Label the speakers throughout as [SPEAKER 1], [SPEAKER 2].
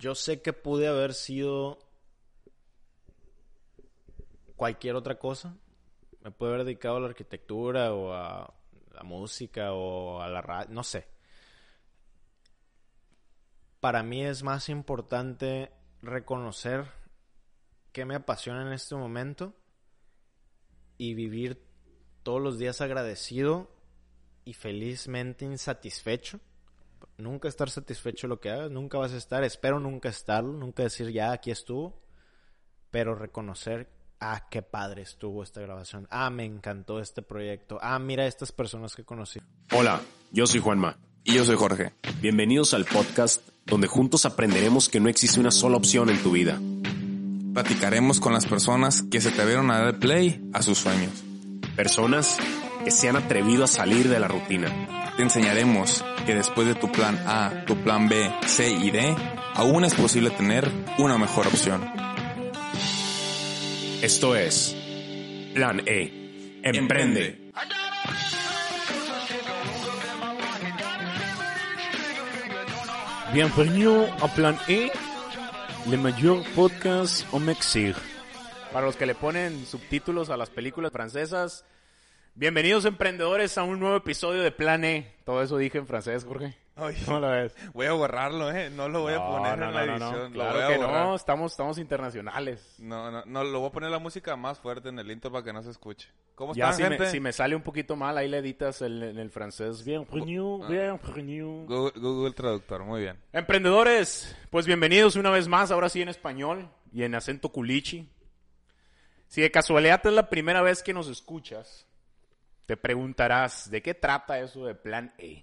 [SPEAKER 1] yo sé que pude haber sido cualquier otra cosa. Me pude haber dedicado a la arquitectura o a la música o a la radio, no sé. Para mí es más importante reconocer qué me apasiona en este momento y vivir todos los días agradecido y felizmente insatisfecho. Nunca estar satisfecho de lo que hagas, nunca vas a estar, espero nunca estarlo, nunca decir ya aquí estuvo, pero reconocer, ah, qué padre estuvo esta grabación, ah, me encantó este proyecto, ah, mira estas personas que conocí.
[SPEAKER 2] Hola, yo soy Juanma.
[SPEAKER 3] Y yo soy Jorge.
[SPEAKER 2] Bienvenidos al podcast donde juntos aprenderemos que no existe una sola opción en tu vida.
[SPEAKER 3] Platicaremos con las personas que se atrevieron a dar play a sus sueños.
[SPEAKER 2] Personas que se han atrevido a salir de la rutina.
[SPEAKER 3] Te enseñaremos que después de tu plan A, tu plan B, C y D, aún es posible tener una mejor opción.
[SPEAKER 2] Esto es Plan E. Emprende.
[SPEAKER 1] Bienvenido a Plan E, le mayor podcast au Mexique.
[SPEAKER 4] Para los que le ponen subtítulos a las películas francesas, bienvenidos emprendedores a un nuevo episodio de Plan E. Todo eso dije en francés, Jorge.
[SPEAKER 3] Ay,
[SPEAKER 4] ¿Cómo la ves?
[SPEAKER 3] voy a borrarlo, ¿eh? No lo voy a poner
[SPEAKER 4] no,
[SPEAKER 3] en
[SPEAKER 4] no,
[SPEAKER 3] la edición.
[SPEAKER 4] no.
[SPEAKER 3] Lo
[SPEAKER 4] Claro que
[SPEAKER 3] borrar.
[SPEAKER 4] no, estamos, estamos internacionales.
[SPEAKER 3] No, no, no, lo voy a poner la música más fuerte en el intro para que no se escuche. ¿Cómo
[SPEAKER 4] Ya
[SPEAKER 3] están,
[SPEAKER 4] si
[SPEAKER 3] gente?
[SPEAKER 4] me, si me sale un poquito mal, ahí le editas el- en el francés. Bienvenido, bienvenido.
[SPEAKER 3] Google, Google Traductor, muy bien.
[SPEAKER 4] Emprendedores, pues bienvenidos una vez más, ahora sí en español y en acento culichi. Si de casualidad es la primera vez que nos escuchas, te preguntarás, ¿de qué trata eso de Plan E?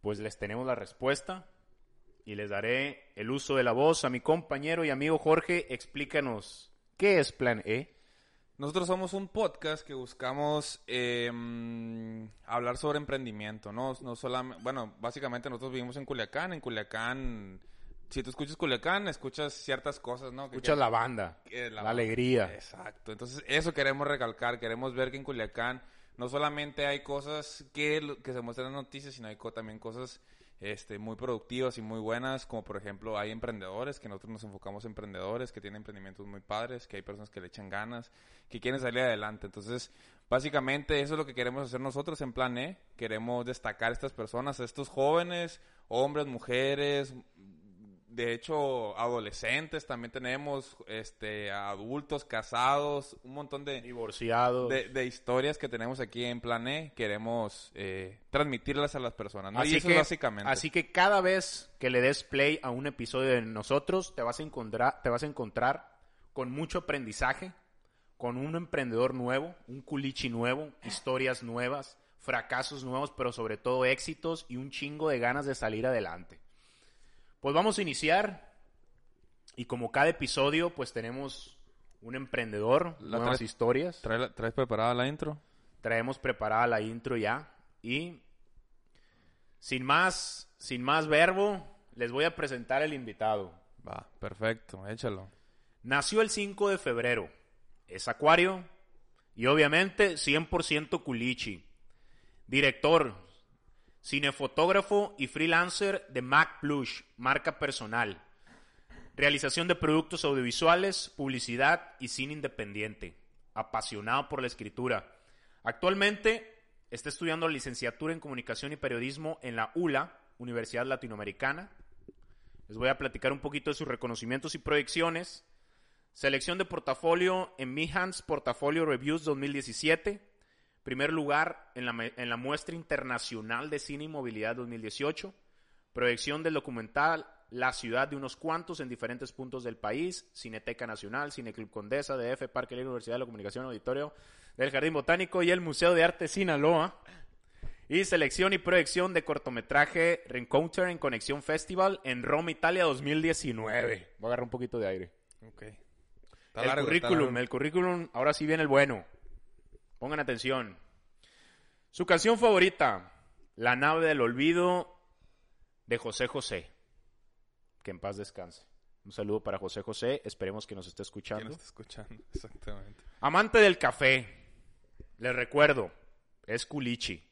[SPEAKER 4] Pues les tenemos la respuesta y les daré el uso de la voz a mi compañero y amigo Jorge. Explícanos, ¿qué es Plan E?
[SPEAKER 3] Nosotros somos un podcast que buscamos eh, mm, hablar sobre emprendimiento, ¿no? No solamente, bueno, básicamente nosotros vivimos en Culiacán. En Culiacán, si tú escuchas Culiacán, escuchas ciertas cosas, ¿no? Que-
[SPEAKER 4] Escuchas
[SPEAKER 3] que-
[SPEAKER 4] la banda,
[SPEAKER 3] que
[SPEAKER 4] la, alegría.
[SPEAKER 3] Exacto. Entonces, eso queremos recalcar. Queremos ver que en Culiacán no solamente hay cosas que, que se muestran en noticias, sino hay también cosas este, muy productivas y muy buenas, como por ejemplo hay emprendedores, que nosotros nos enfocamos en emprendedores, que tienen emprendimientos muy padres, que hay personas que le echan ganas, que quieren salir adelante. Entonces, básicamente eso es lo que queremos hacer nosotros en Plan E. Queremos destacar a estas personas, a estos jóvenes, hombres, mujeres, de hecho, adolescentes también tenemos, este, adultos, casados, un montón de,
[SPEAKER 4] Divorciado.
[SPEAKER 3] de, de historias que tenemos aquí en Plan E. Queremos eh, transmitirlas a las personas, ¿no?
[SPEAKER 4] Así
[SPEAKER 3] y eso
[SPEAKER 4] que,
[SPEAKER 3] es básicamente.
[SPEAKER 4] así que cada vez que le des play a un episodio de nosotros, te vas a encontrar, te vas a encontrar con mucho aprendizaje, con un emprendedor nuevo, un culichi nuevo, historias nuevas, fracasos nuevos, pero sobre todo éxitos y un chingo de ganas de salir adelante. Pues vamos a iniciar y como cada episodio, pues tenemos un emprendedor,
[SPEAKER 3] La
[SPEAKER 4] nuevas historias.
[SPEAKER 3] ¿Trae la- ¿Traes preparada la intro?
[SPEAKER 4] Traemos preparada la intro ya. Y sin más, sin más verbo, les voy a presentar el invitado.
[SPEAKER 3] Va, perfecto, échalo.
[SPEAKER 4] Nació el 5 de febrero. Es acuario. Y obviamente 100% culichi. Director, cinefotógrafo y freelancer de Mac Plush, marca personal. Realización de productos audiovisuales, publicidad y cine independiente. Apasionado por la escritura. Actualmente está estudiando licenciatura en comunicación y periodismo en la ULA, Universidad Latinoamericana. Les voy a platicar un poquito de sus reconocimientos y proyecciones. Selección de portafolio en Mihans Portafolio Reviews 2017. Primer lugar en la, en la muestra internacional de cine y movilidad 2018. Proyección del documental La ciudad de unos cuantos en diferentes puntos del país. Cineteca Nacional, Cineclub Condesa, DF, Parque Libre, Universidad de la Comunicación, Auditorio del Jardín Botánico y el Museo de Arte Sinaloa. Y selección y proyección de cortometraje Reencounter en Conexión Festival en Roma, Italia 2019. Voy a agarrar un poquito de aire.
[SPEAKER 3] Ok. Está
[SPEAKER 4] el
[SPEAKER 3] largo,
[SPEAKER 4] currículum, el currículum, ahora sí viene el bueno. Pongan atención. Su canción favorita, La nave del olvido de José José. Que en paz descanse. Un saludo para José José, esperemos que nos esté
[SPEAKER 3] ¿Quién
[SPEAKER 4] escuchando.
[SPEAKER 3] está escuchando? Exactamente.
[SPEAKER 4] Amante del café. Les recuerdo, es culichi,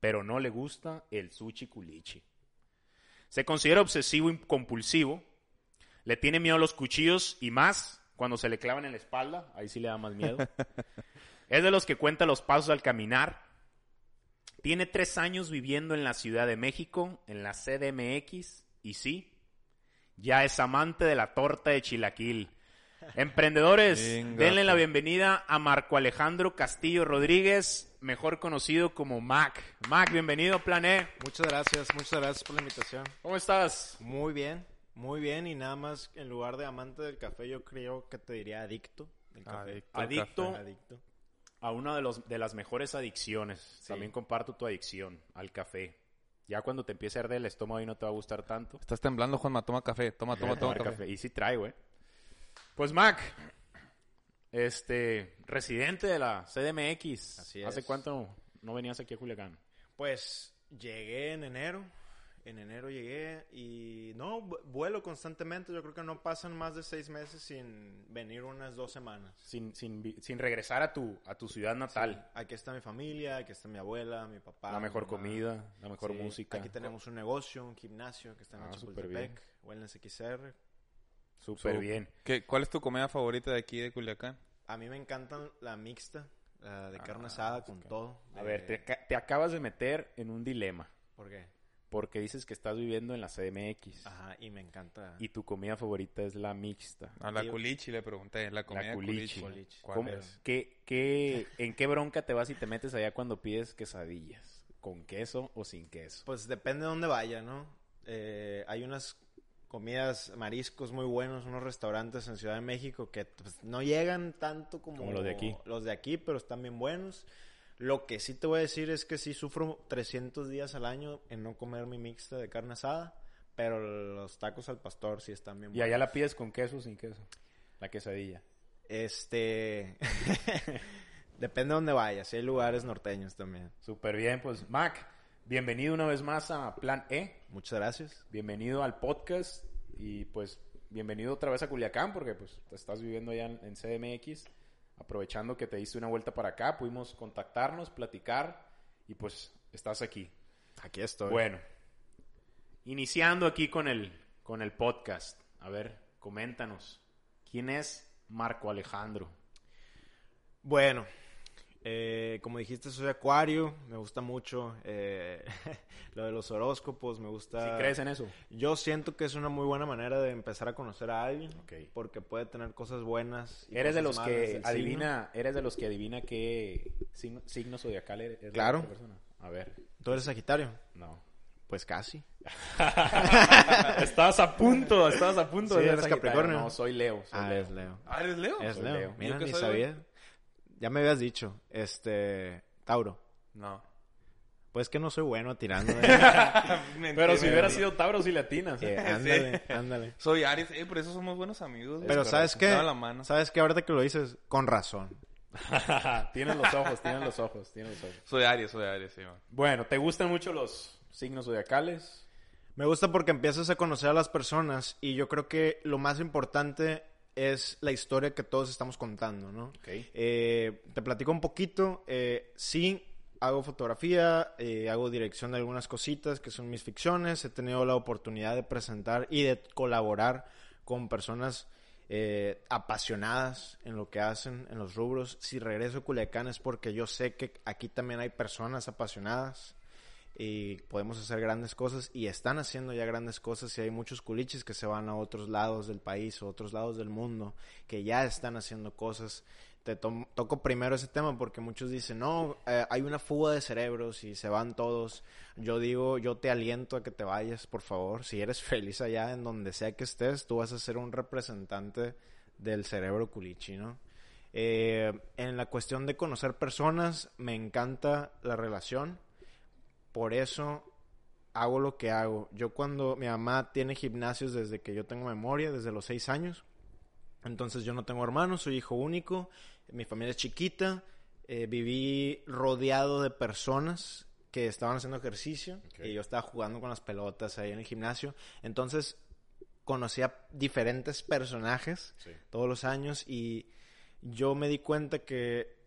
[SPEAKER 4] pero no le gusta el sushi culichi. Se considera obsesivo y compulsivo. Le tiene miedo a los cuchillos y más cuando se le clavan en la espalda. Ahí sí le da más miedo. es de los que cuenta los pasos al caminar. Tiene tres años viviendo en la Ciudad de México, en la CDMX, y sí, ya es amante de la torta de chilaquil. Emprendedores, denle la
[SPEAKER 3] pues.
[SPEAKER 4] bienvenida a Marco Alejandro Castillo Rodríguez, mejor conocido como Mac. Mac, bienvenido a Plan E.
[SPEAKER 1] Muchas gracias, muchas gracias por la invitación.
[SPEAKER 4] ¿Cómo estás?
[SPEAKER 1] Muy bien, muy bien. Y nada más, en lugar de amante del café, yo creo que te diría adicto del café.
[SPEAKER 3] Adicto al
[SPEAKER 4] Adicto.
[SPEAKER 3] café.
[SPEAKER 1] Adicto.
[SPEAKER 4] A una de, los, de las mejores adicciones. También comparto tu adicción al café. Ya cuando te empiece a arder el estómago y no te va a gustar tanto.
[SPEAKER 3] Estás temblando, Juanma. Toma café. Toma, toma, toma café.
[SPEAKER 4] Y sí trae, güey. Pues Mac, este, residente de la CDMX.
[SPEAKER 1] Así
[SPEAKER 4] ¿Hace
[SPEAKER 1] es.
[SPEAKER 4] cuánto no venías aquí a Culiacán?
[SPEAKER 1] Pues llegué en enero. En enero llegué y no, vu- vuelo constantemente. Yo creo que no pasan más de seis meses sin venir unas dos semanas.
[SPEAKER 4] Sin, sin, sin regresar a tu, a tu ciudad natal.
[SPEAKER 1] Aquí está mi familia, aquí está mi abuela, mi papá.
[SPEAKER 4] La mejor comida, la mejor
[SPEAKER 1] Sí,
[SPEAKER 4] música.
[SPEAKER 1] Aquí tenemos un negocio, un gimnasio que está en
[SPEAKER 4] Ah,
[SPEAKER 1] Chapultepec, Wellness XR.
[SPEAKER 4] Súper
[SPEAKER 3] So,
[SPEAKER 4] bien.
[SPEAKER 3] ¿Qué- ¿Cuál es tu comida favorita de aquí de Culiacán?
[SPEAKER 1] A mí me encantan la mixta, la de carne
[SPEAKER 4] Ah,
[SPEAKER 1] asada con todo.
[SPEAKER 4] A
[SPEAKER 1] de-
[SPEAKER 4] ver, te, te acabas de meter en un dilema.
[SPEAKER 1] ¿Por qué?
[SPEAKER 4] Porque dices que estás viviendo en la CDMX.
[SPEAKER 1] Ajá, y me encanta.
[SPEAKER 4] Y tu comida favorita es la mixta.
[SPEAKER 3] A la culichi le pregunté. La comida
[SPEAKER 4] culichi.
[SPEAKER 3] culichi.
[SPEAKER 1] Culichi.
[SPEAKER 3] ¿Cuál
[SPEAKER 4] ¿Cómo-
[SPEAKER 3] es?
[SPEAKER 4] qué, qué- ¿En qué bronca te vas y te metes allá cuando pides quesadillas? ¿Con queso o sin queso?
[SPEAKER 1] Pues depende de dónde vaya, ¿no? Eh, hay unas comidas, mariscos muy buenos, unos restaurantes en Ciudad de México que pues, no llegan tanto como,
[SPEAKER 4] Como los de aquí.
[SPEAKER 1] Los de aquí, pero están bien buenos. Lo que sí te voy a decir es que sí sufro 300 días al año en no comer mi mixta de carne asada, pero los tacos al pastor sí están bien
[SPEAKER 4] Y allá la pides con queso o sin queso. La quesadilla.
[SPEAKER 1] Este. Depende de dónde vayas. Hay lugares norteños también.
[SPEAKER 4] Súper bien, pues Mac, bienvenido una vez más a Plan E.
[SPEAKER 1] Muchas gracias.
[SPEAKER 4] Bienvenido al podcast y pues bienvenido otra vez a Culiacán porque pues te estás viviendo allá en, en CDMX. Aprovechando que te diste una vuelta para acá, pudimos contactarnos, platicar y pues estás aquí.
[SPEAKER 1] Aquí estoy.
[SPEAKER 4] Bueno, iniciando aquí con el, con el podcast. A ver, coméntanos. ¿Quién es Marco Alejandro?
[SPEAKER 1] Bueno, eh, como dijiste, soy acuario. Me gusta mucho eh, lo de los horóscopos. Me gusta.
[SPEAKER 4] ¿Sí crees en eso?
[SPEAKER 1] Yo siento que es una muy buena manera de empezar a conocer a alguien. Porque puede tener cosas buenas. y
[SPEAKER 4] ¿Eres de los
[SPEAKER 1] malas
[SPEAKER 4] que adivina, eres de los que adivina qué signo, signo zodiacal eres? la
[SPEAKER 1] Claro.
[SPEAKER 4] persona? A ver.
[SPEAKER 1] ¿Tú eres Sagitario?
[SPEAKER 4] no.
[SPEAKER 1] Pues casi.
[SPEAKER 4] estabas a punto, estabas a punto
[SPEAKER 1] Sí,
[SPEAKER 4] de ser
[SPEAKER 1] eres. Capricornio.
[SPEAKER 4] No, soy Leo. soy
[SPEAKER 1] Ah,
[SPEAKER 4] Leo.
[SPEAKER 1] es Leo.
[SPEAKER 3] Ah, ¿eres Leo?
[SPEAKER 1] Es
[SPEAKER 4] Soy
[SPEAKER 1] Leo.
[SPEAKER 4] Leo.
[SPEAKER 1] Mira,
[SPEAKER 3] ¿Yo qué
[SPEAKER 1] ni sabía. Ya me habías dicho. Este. Tauro.
[SPEAKER 3] No.
[SPEAKER 1] Pues que no soy bueno tirando.
[SPEAKER 4] Pero si hubiera sido Tauro, si latinas.
[SPEAKER 1] Eh, ándale, ándale.
[SPEAKER 3] Soy Aries. Eh, por eso somos buenos amigos.
[SPEAKER 1] Pero ¿sabes qué? ¿Sabes qué? Ahorita que lo dices, con razón.
[SPEAKER 4] tienes los ojos, tienes los ojos, tienes los ojos.
[SPEAKER 3] Soy Aries, soy Aries, sí, man.
[SPEAKER 4] Bueno, ¿te gustan mucho los signos zodiacales?
[SPEAKER 1] Me gusta porque empiezas a conocer a las personas y yo creo que lo más importante es la historia que todos estamos contando, ¿no? Eh, te platico un poquito. Eh, sí, hago fotografía, eh, hago dirección de algunas cositas que son mis ficciones. He tenido la oportunidad de presentar y de colaborar con personas eh, apasionadas en lo que hacen, en los rubros. Si regreso a Culiacán es porque yo sé que aquí también hay personas apasionadas y podemos hacer grandes cosas y están haciendo ya grandes cosas y hay muchos culiches que se van a otros lados del país o otros lados del mundo que ya están haciendo cosas. Te to- toco primero ese tema porque muchos dicen, no, eh, hay una fuga de cerebros y se van todos. Yo digo, yo te aliento a que te vayas, por favor. Si eres feliz allá, en donde sea que estés, tú vas a ser un representante del cerebro culichi, ¿no? Eh, en la cuestión de conocer personas, me encanta la relación por eso hago lo que hago. Yo cuando mi mamá tiene gimnasios desde que yo tengo memoria, desde los seis años. Entonces yo no tengo hermanos, soy hijo único, mi familia es chiquita, eh, viví rodeado de personas que estaban haciendo ejercicio y yo estaba jugando con las pelotas ahí en el gimnasio. Entonces conocía diferentes personajes todos los años y yo me di cuenta que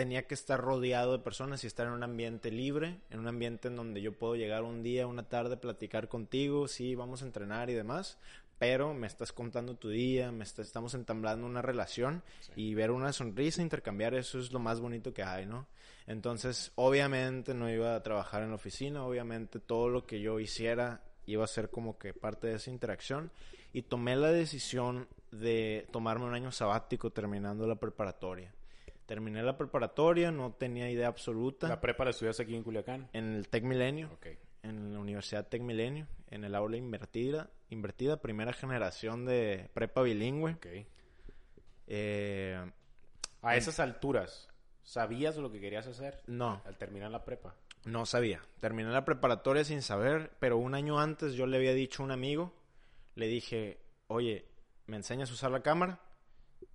[SPEAKER 1] tenía que estar rodeado de personas y estar en un ambiente libre, en un ambiente en donde yo puedo llegar un día, una tarde, platicar contigo, sí, vamos a entrenar y demás, pero me estás contando tu día, me estamos entablando una relación y ver una sonrisa, intercambiar, eso es lo más bonito que hay, ¿no? Entonces, obviamente no iba a trabajar en la oficina, obviamente todo lo que yo hiciera iba a ser como que parte de esa interacción y tomé la decisión de tomarme un año sabático terminando la preparatoria. Terminé la preparatoria, no tenía idea absoluta.
[SPEAKER 4] ¿La prepa la estudias aquí en Culiacán?
[SPEAKER 1] En el Tec Milenio. En la Universidad Tec Milenio, en el aula invertida, invertida, primera generación de prepa bilingüe.
[SPEAKER 4] Eh, a esas alturas, ¿sabías lo que querías hacer?
[SPEAKER 1] No.
[SPEAKER 4] Al terminar la prepa.
[SPEAKER 1] No sabía. Terminé la preparatoria sin saber, pero un año antes yo le había dicho a un amigo, le dije, oye, ¿me enseñas a usar la cámara?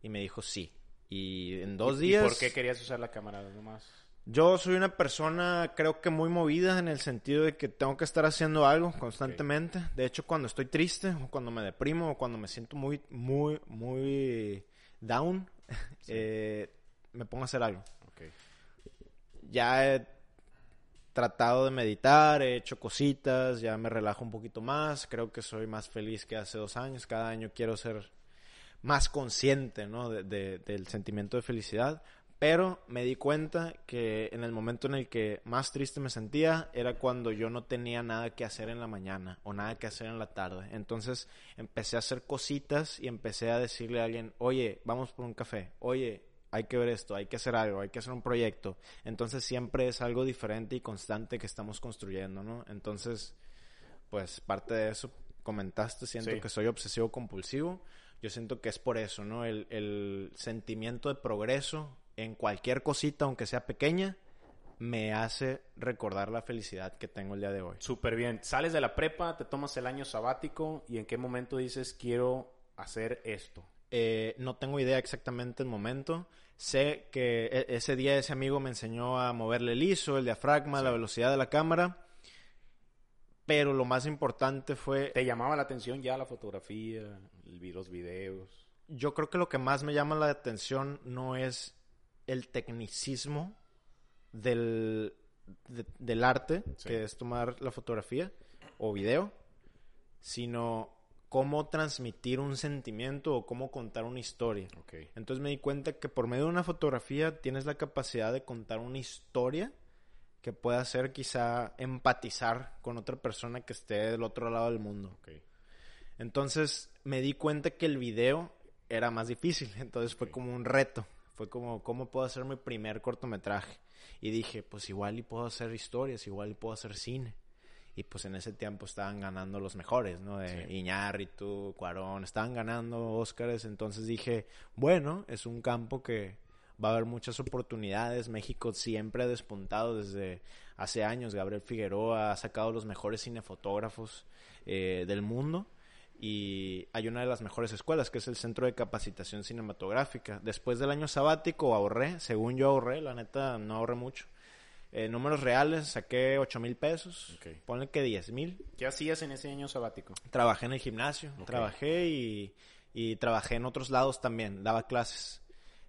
[SPEAKER 1] Y me dijo, sí. Y en dos días...
[SPEAKER 4] ¿Y por qué querías usar la cámara nomás?
[SPEAKER 1] Yo soy una persona, creo que muy movida en el sentido de que tengo que estar haciendo algo constantemente. De hecho, cuando estoy triste, o cuando me deprimo, o cuando me siento muy, muy, muy down, eh, me pongo a hacer algo. Ya he tratado de meditar, he hecho cositas, ya me relajo un poquito más. Creo que soy más feliz que hace dos años. Cada año quiero ser más consciente ¿no? de, del sentimiento de felicidad. Pero me di cuenta que en el momento en el que más triste me sentía era cuando yo no tenía nada que hacer en la mañana o nada que hacer en la tarde. Entonces empecé a hacer cositas y empecé a decirle a alguien, oye, vamos por un café, oye, hay que ver esto, hay que hacer algo, hay que hacer un proyecto. Entonces siempre es algo diferente y constante que estamos construyendo, ¿no? Entonces, pues parte de eso comentaste, siento que soy obsesivo compulsivo. Yo siento que es por eso, ¿no? El, el sentimiento de progreso en cualquier cosita, aunque sea pequeña, me hace recordar la felicidad que tengo el día de hoy.
[SPEAKER 4] Súper bien. Sales de la prepa, te tomas el año sabático y en qué momento dices quiero hacer esto.
[SPEAKER 1] Eh, no tengo idea exactamente el momento. Sé que e, ese día ese amigo me enseñó a moverle el ISO, el diafragma, la velocidad de la cámara. Pero lo más importante fue...
[SPEAKER 4] ¿Te llamaba la atención ya la fotografía, los videos?
[SPEAKER 1] Yo creo que lo que más me llama la atención no es el tecnicismo del, del arte, que es tomar la fotografía o video, sino cómo transmitir un sentimiento o cómo contar una historia. Entonces me di cuenta que por medio de una fotografía tienes la capacidad de contar una historia que pueda hacer quizá empatizar con otra persona que esté del otro lado del mundo. Entonces me di cuenta que el video era más difícil, entonces fue como un reto. Fue como, ¿cómo puedo hacer mi primer cortometraje? Y dije, pues igual y puedo hacer historias, igual y puedo hacer cine. Y pues en ese tiempo estaban ganando los mejores, ¿no? De Iñárritu, Cuarón, estaban ganando Óscares. Entonces dije, bueno, es un campo que va a haber muchas oportunidades. México siempre ha despuntado desde hace años. Gabriel Figueroa ha sacado los mejores cinefotógrafos eh, del mundo y hay una de las mejores escuelas, que es el Centro de Capacitación Cinematográfica. Después del año sabático ahorré, según yo ahorré, la neta no ahorré mucho. Eh, números reales, saqué 8 mil pesos, okay. ponle que 10 mil.
[SPEAKER 4] ¿Qué hacías en ese año sabático?
[SPEAKER 1] Trabajé en el gimnasio, trabajé y, y, trabajé en otros lados también, daba clases.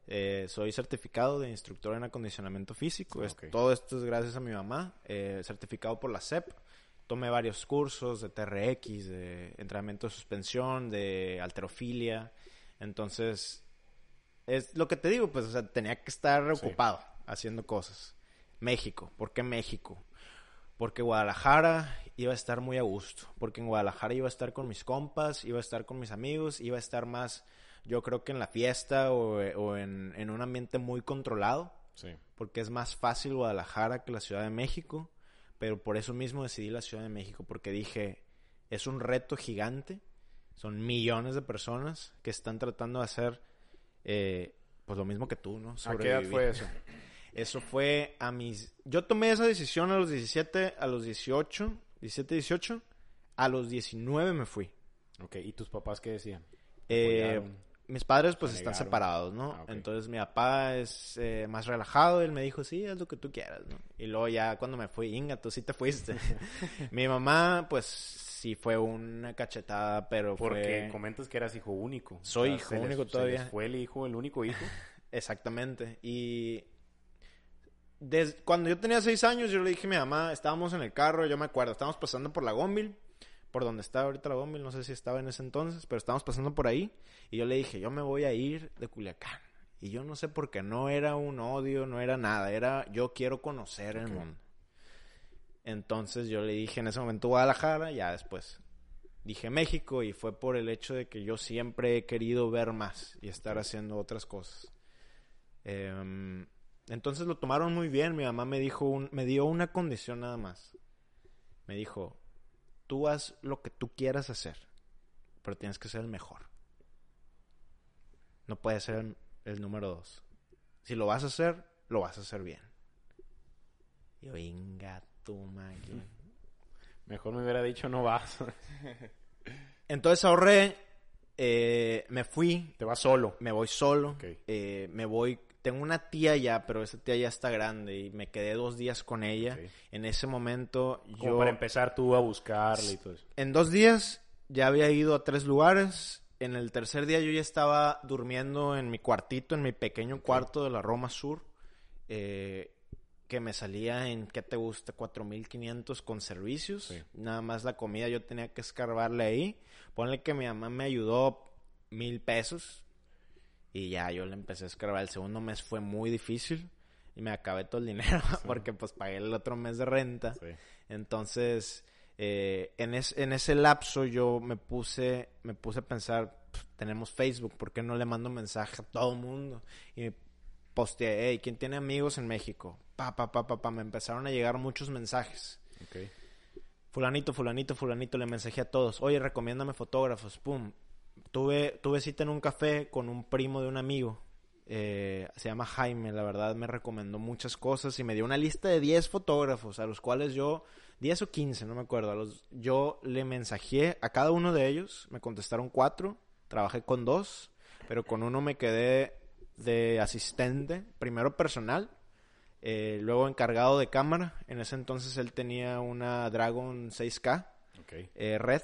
[SPEAKER 1] Eh, soy certificado de instructor en acondicionamiento físico, todo esto es gracias a mi mamá, eh, certificado por la CEP tomé varios cursos de TRX, de entrenamiento de suspensión, de alterofilia. Entonces, es lo que te digo, pues, o sea, tenía que estar ocupado haciendo cosas. México, ¿por qué México? Porque Guadalajara iba a estar muy a gusto, porque en Guadalajara iba a estar con mis compas, iba a estar con mis amigos, iba a estar más, yo creo que en la fiesta o, en, en, un ambiente muy controlado, sí. porque es más fácil Guadalajara que la Ciudad de México pero por eso mismo decidí la Ciudad de México, porque dije, es un reto gigante, son millones de personas que están tratando de hacer eh, pues lo mismo que tú, ¿no?
[SPEAKER 4] ¿A qué edad fue eso?
[SPEAKER 1] Eso fue a mis... Yo tomé esa decisión a los 17, a los 18, 17, 18. A los 19 me fui.
[SPEAKER 4] Ok, ¿y tus papás qué decían?
[SPEAKER 1] Eh. Mis padres pues
[SPEAKER 4] ¿Te
[SPEAKER 1] están separados, ¿no?
[SPEAKER 4] Ah.
[SPEAKER 1] Entonces mi papá es eh, más relajado. Él me dijo, sí, haz lo que tú quieras, ¿no? Y luego ya cuando me fui, Inga, tú sí te fuiste. mi mamá pues sí fue una cachetada, pero
[SPEAKER 4] Porque
[SPEAKER 1] fue...
[SPEAKER 4] comentas que eras hijo único.
[SPEAKER 1] Soy hijo
[SPEAKER 4] les-
[SPEAKER 1] único todavía.
[SPEAKER 4] fue el hijo, el único hijo.
[SPEAKER 1] Exactamente. Y des- cuando yo tenía seis años, yo le dije a mi mamá, estábamos en el carro, yo me acuerdo, estábamos pasando por la Gómbil, por donde está ahorita la Gómbil, no sé si estaba en ese entonces, pero estábamos pasando por ahí, y yo le dije, yo me voy a ir de Culiacán. Y yo no sé por qué, no era un odio, no era nada, era yo quiero conocer el mundo. Entonces yo le dije en ese momento Guadalajara, ya después dije México y fue por el hecho de que yo siempre he querido ver más y estar haciendo otras cosas. Em, entonces lo tomaron muy bien. Mi mamá me dijo, un- me dio una condición nada más. Me dijo, tú haz lo que tú quieras hacer, pero tienes que ser el mejor. No puedes ser el, el número dos. Si lo vas a hacer, lo vas a hacer bien. Y yo, venga, tu máquina.
[SPEAKER 4] Mejor me hubiera dicho no vas.
[SPEAKER 1] Entonces ahorré, eh, me fui,
[SPEAKER 4] Te vas solo.
[SPEAKER 1] me voy solo, eh, me voy, tengo una tía ya, pero esa tía ya está grande y me quedé dos días con ella. En ese momento
[SPEAKER 4] Como
[SPEAKER 1] yo,
[SPEAKER 4] para empezar tú a buscarle y todo eso.
[SPEAKER 1] en dos días ya había ido a tres lugares. En el tercer día yo ya estaba durmiendo en mi cuartito, en mi pequeño cuarto de la Roma Sur, eh, que me salía en, ¿qué te gusta? 4.500 con servicios.
[SPEAKER 4] Sí.
[SPEAKER 1] Nada más la comida yo tenía que escarbarle ahí. Ponle que mi mamá me ayudó mil pesos. Y ya yo le empecé a escarbar. El segundo mes fue muy difícil. Y me acabé todo el dinero porque pues pagué el otro mes de renta.
[SPEAKER 4] Sí.
[SPEAKER 1] Entonces, eh, en, es- en ese lapso yo me puse, me puse a pensar, "Pff, tenemos Facebook, ¿por qué no le mando mensaje a todo el mundo? Y posteé, hey, ¿quién tiene amigos en México? Pa, pa, pa, pa, pa. Me empezaron a llegar muchos mensajes. Fulanito, fulanito, fulanito, le mensajé a todos. Oye, recomiéndame fotógrafos. Pum. Tuve, tuve cita en un café con un primo de un amigo. Eh, se llama Jaime, la verdad me recomendó muchas cosas y me dio una lista de 10 fotógrafos a los cuales yo, 10 o 15, no me acuerdo, a los, yo le mensajé a cada uno de ellos, me contestaron cuatro, trabajé con dos, pero con uno me quedé de asistente, primero personal, eh, luego encargado de cámara, en ese entonces él tenía una Dragon 6K,
[SPEAKER 4] Ok.
[SPEAKER 1] eh, red.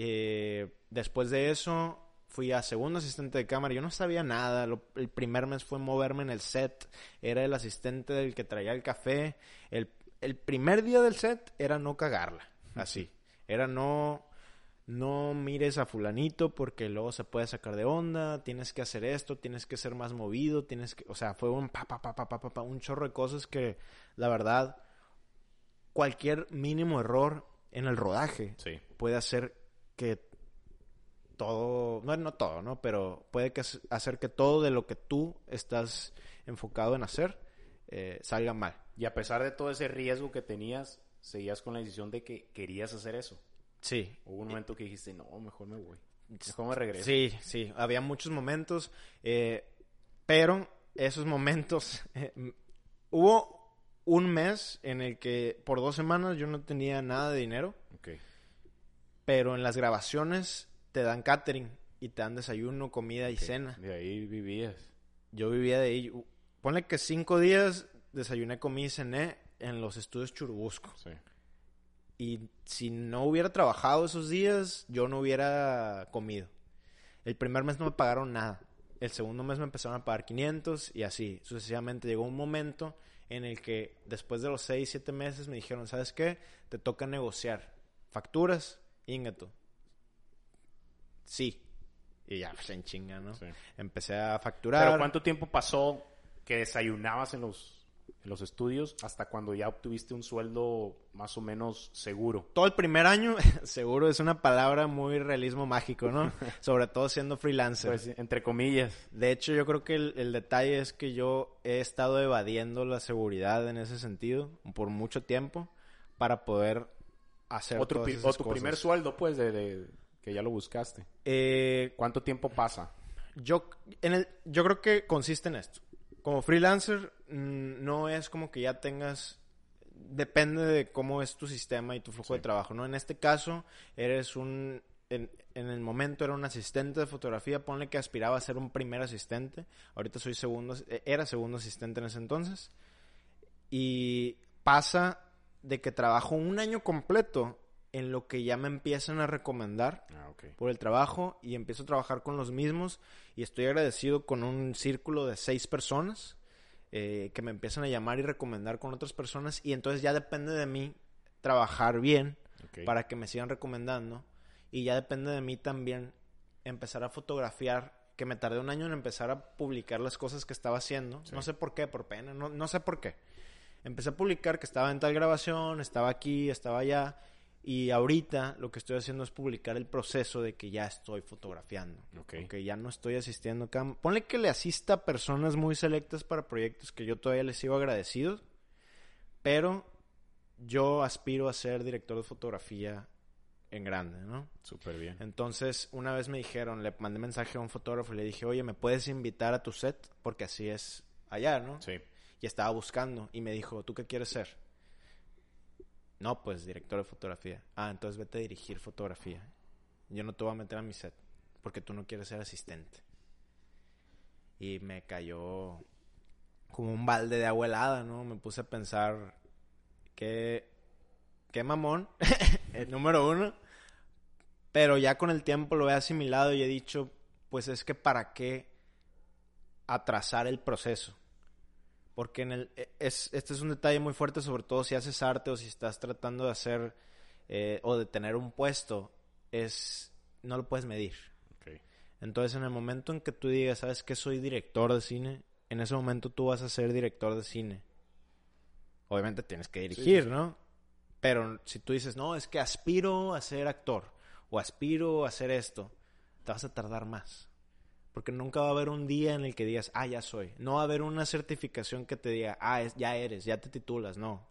[SPEAKER 1] Eh, después de eso fui a segundo asistente de cámara. Yo no sabía nada. Lo- el primer mes fue moverme en el set. Era el asistente del que traía el café. El, el primer día del set era no cagarla. Así. Era no... No mires a fulanito porque luego se puede sacar de onda, tienes que hacer esto, tienes que ser más movido, tienes que, o sea, fue un pa pa pa pa pa pa, pa, un chorro de cosas que la verdad cualquier mínimo error en el rodaje
[SPEAKER 4] Sí.
[SPEAKER 1] puede hacer que todo, no, no todo, ¿no? Pero puede que hacer que todo de lo que tú estás enfocado en hacer eh, salga mal.
[SPEAKER 4] Y a pesar de todo ese riesgo que tenías, seguías con la decisión de que querías hacer eso.
[SPEAKER 1] Sí.
[SPEAKER 4] Hubo un momento que dijiste, no, mejor me voy. Mejor me regreso.
[SPEAKER 1] Sí, sí, había muchos momentos, eh, pero esos momentos, eh, hubo un mes en el que por dos semanas yo no tenía nada de dinero,
[SPEAKER 4] Ok.
[SPEAKER 1] Pero en las grabaciones te dan catering y te dan desayuno, comida y cena.
[SPEAKER 4] De ahí vivías.
[SPEAKER 1] Yo vivía de ahí. Ponle que cinco días desayuné, comí y cené en los estudios Churubusco.
[SPEAKER 4] Sí.
[SPEAKER 1] Y si no hubiera trabajado esos días, yo no hubiera comido. El primer mes no me pagaron nada. El segundo mes me empezaron a pagar 500 y así sucesivamente. Llegó un momento en el que después de los 6, 7 meses me dijeron, ¿sabes qué? Te toca negociar. Facturas, ingato. Sí. Y ya, pues en chinga, ¿no?
[SPEAKER 4] Sí.
[SPEAKER 1] Empecé a facturar.
[SPEAKER 4] Pero ¿cuánto tiempo pasó que desayunabas en los, en los estudios hasta cuando ya obtuviste un sueldo más o menos seguro?
[SPEAKER 1] todo el primer año, seguro es una palabra muy realismo mágico, ¿no? Sobre todo siendo freelancer.
[SPEAKER 4] Pues, entre comillas.
[SPEAKER 1] de hecho, yo creo que el, el detalle es que yo he estado evadiendo la seguridad en ese sentido por mucho tiempo para poder hacer todas
[SPEAKER 4] pi-
[SPEAKER 1] esas
[SPEAKER 4] o tu
[SPEAKER 1] cosas.
[SPEAKER 4] primer sueldo, pues, de, de- que ya lo buscaste.
[SPEAKER 1] Eh,
[SPEAKER 4] ¿Cuánto tiempo pasa?
[SPEAKER 1] yo, en el, yo creo que consiste en esto. Como freelancer, mm, no es como que ya tengas. Depende de cómo es tu sistema y tu flujo de trabajo, ¿no? En este caso, eres un. En, en el momento era un asistente de fotografía. Ponle que aspiraba a ser un primer asistente. Ahorita soy segundo. eh, Era segundo asistente en ese entonces. Y pasa de que trabajo un año completo en lo que ya me empiezan a recomendar
[SPEAKER 4] Ah,
[SPEAKER 1] por el trabajo y empiezo a trabajar con los mismos y estoy agradecido con un círculo de seis personas eh, que me empiezan a llamar y recomendar con otras personas y entonces ya depende de mí trabajar bien para que me sigan recomendando y ya depende de mí también empezar a fotografiar que me tardé un año en empezar a publicar las cosas que estaba haciendo.
[SPEAKER 4] Sí.
[SPEAKER 1] no sé por qué por pena no, no sé por qué empecé a publicar que estaba en tal grabación estaba aquí estaba allá y ahorita lo que estoy haciendo es publicar el proceso de que ya estoy fotografiando.
[SPEAKER 4] Ok.
[SPEAKER 1] Que ya no estoy asistiendo Ponle que le asista a personas muy selectas para proyectos que yo todavía les sigo agradecido. Pero yo aspiro a ser director de fotografía en grande, ¿no?
[SPEAKER 4] Súper bien.
[SPEAKER 1] Entonces, una vez me dijeron, le mandé mensaje a un fotógrafo y le dije, oye, ¿me puedes invitar a tu set? Porque así es allá, ¿no?
[SPEAKER 4] Sí.
[SPEAKER 1] Y estaba buscando y me dijo, ¿tú qué quieres ser? No, pues director de fotografía. Ah, entonces vete a dirigir fotografía. Yo no te voy a meter a mi set porque tú no quieres ser asistente. Y me cayó como un balde de agua helada, ¿no? Me puse a pensar que qué mamón, el número uno. Pero ya con el tiempo lo he asimilado y he dicho, pues es que para qué atrasar el proceso. Porque en el, e- es, este es un detalle muy fuerte, sobre todo si haces arte o si estás tratando de hacer eh, o de tener un puesto, es no lo puedes medir. Entonces, en el momento en que tú digas, ¿sabes que soy director de cine? En ese momento tú vas a ser director de cine. Obviamente tienes que dirigir, ¿no? Pero si tú dices, no, es que aspiro a ser actor o aspiro a hacer esto, te vas a tardar más. Porque nunca va a haber un día en el que digas, ah, ya soy. No va a haber una certificación que te diga, ah, es- ya eres, ya te titulas. No.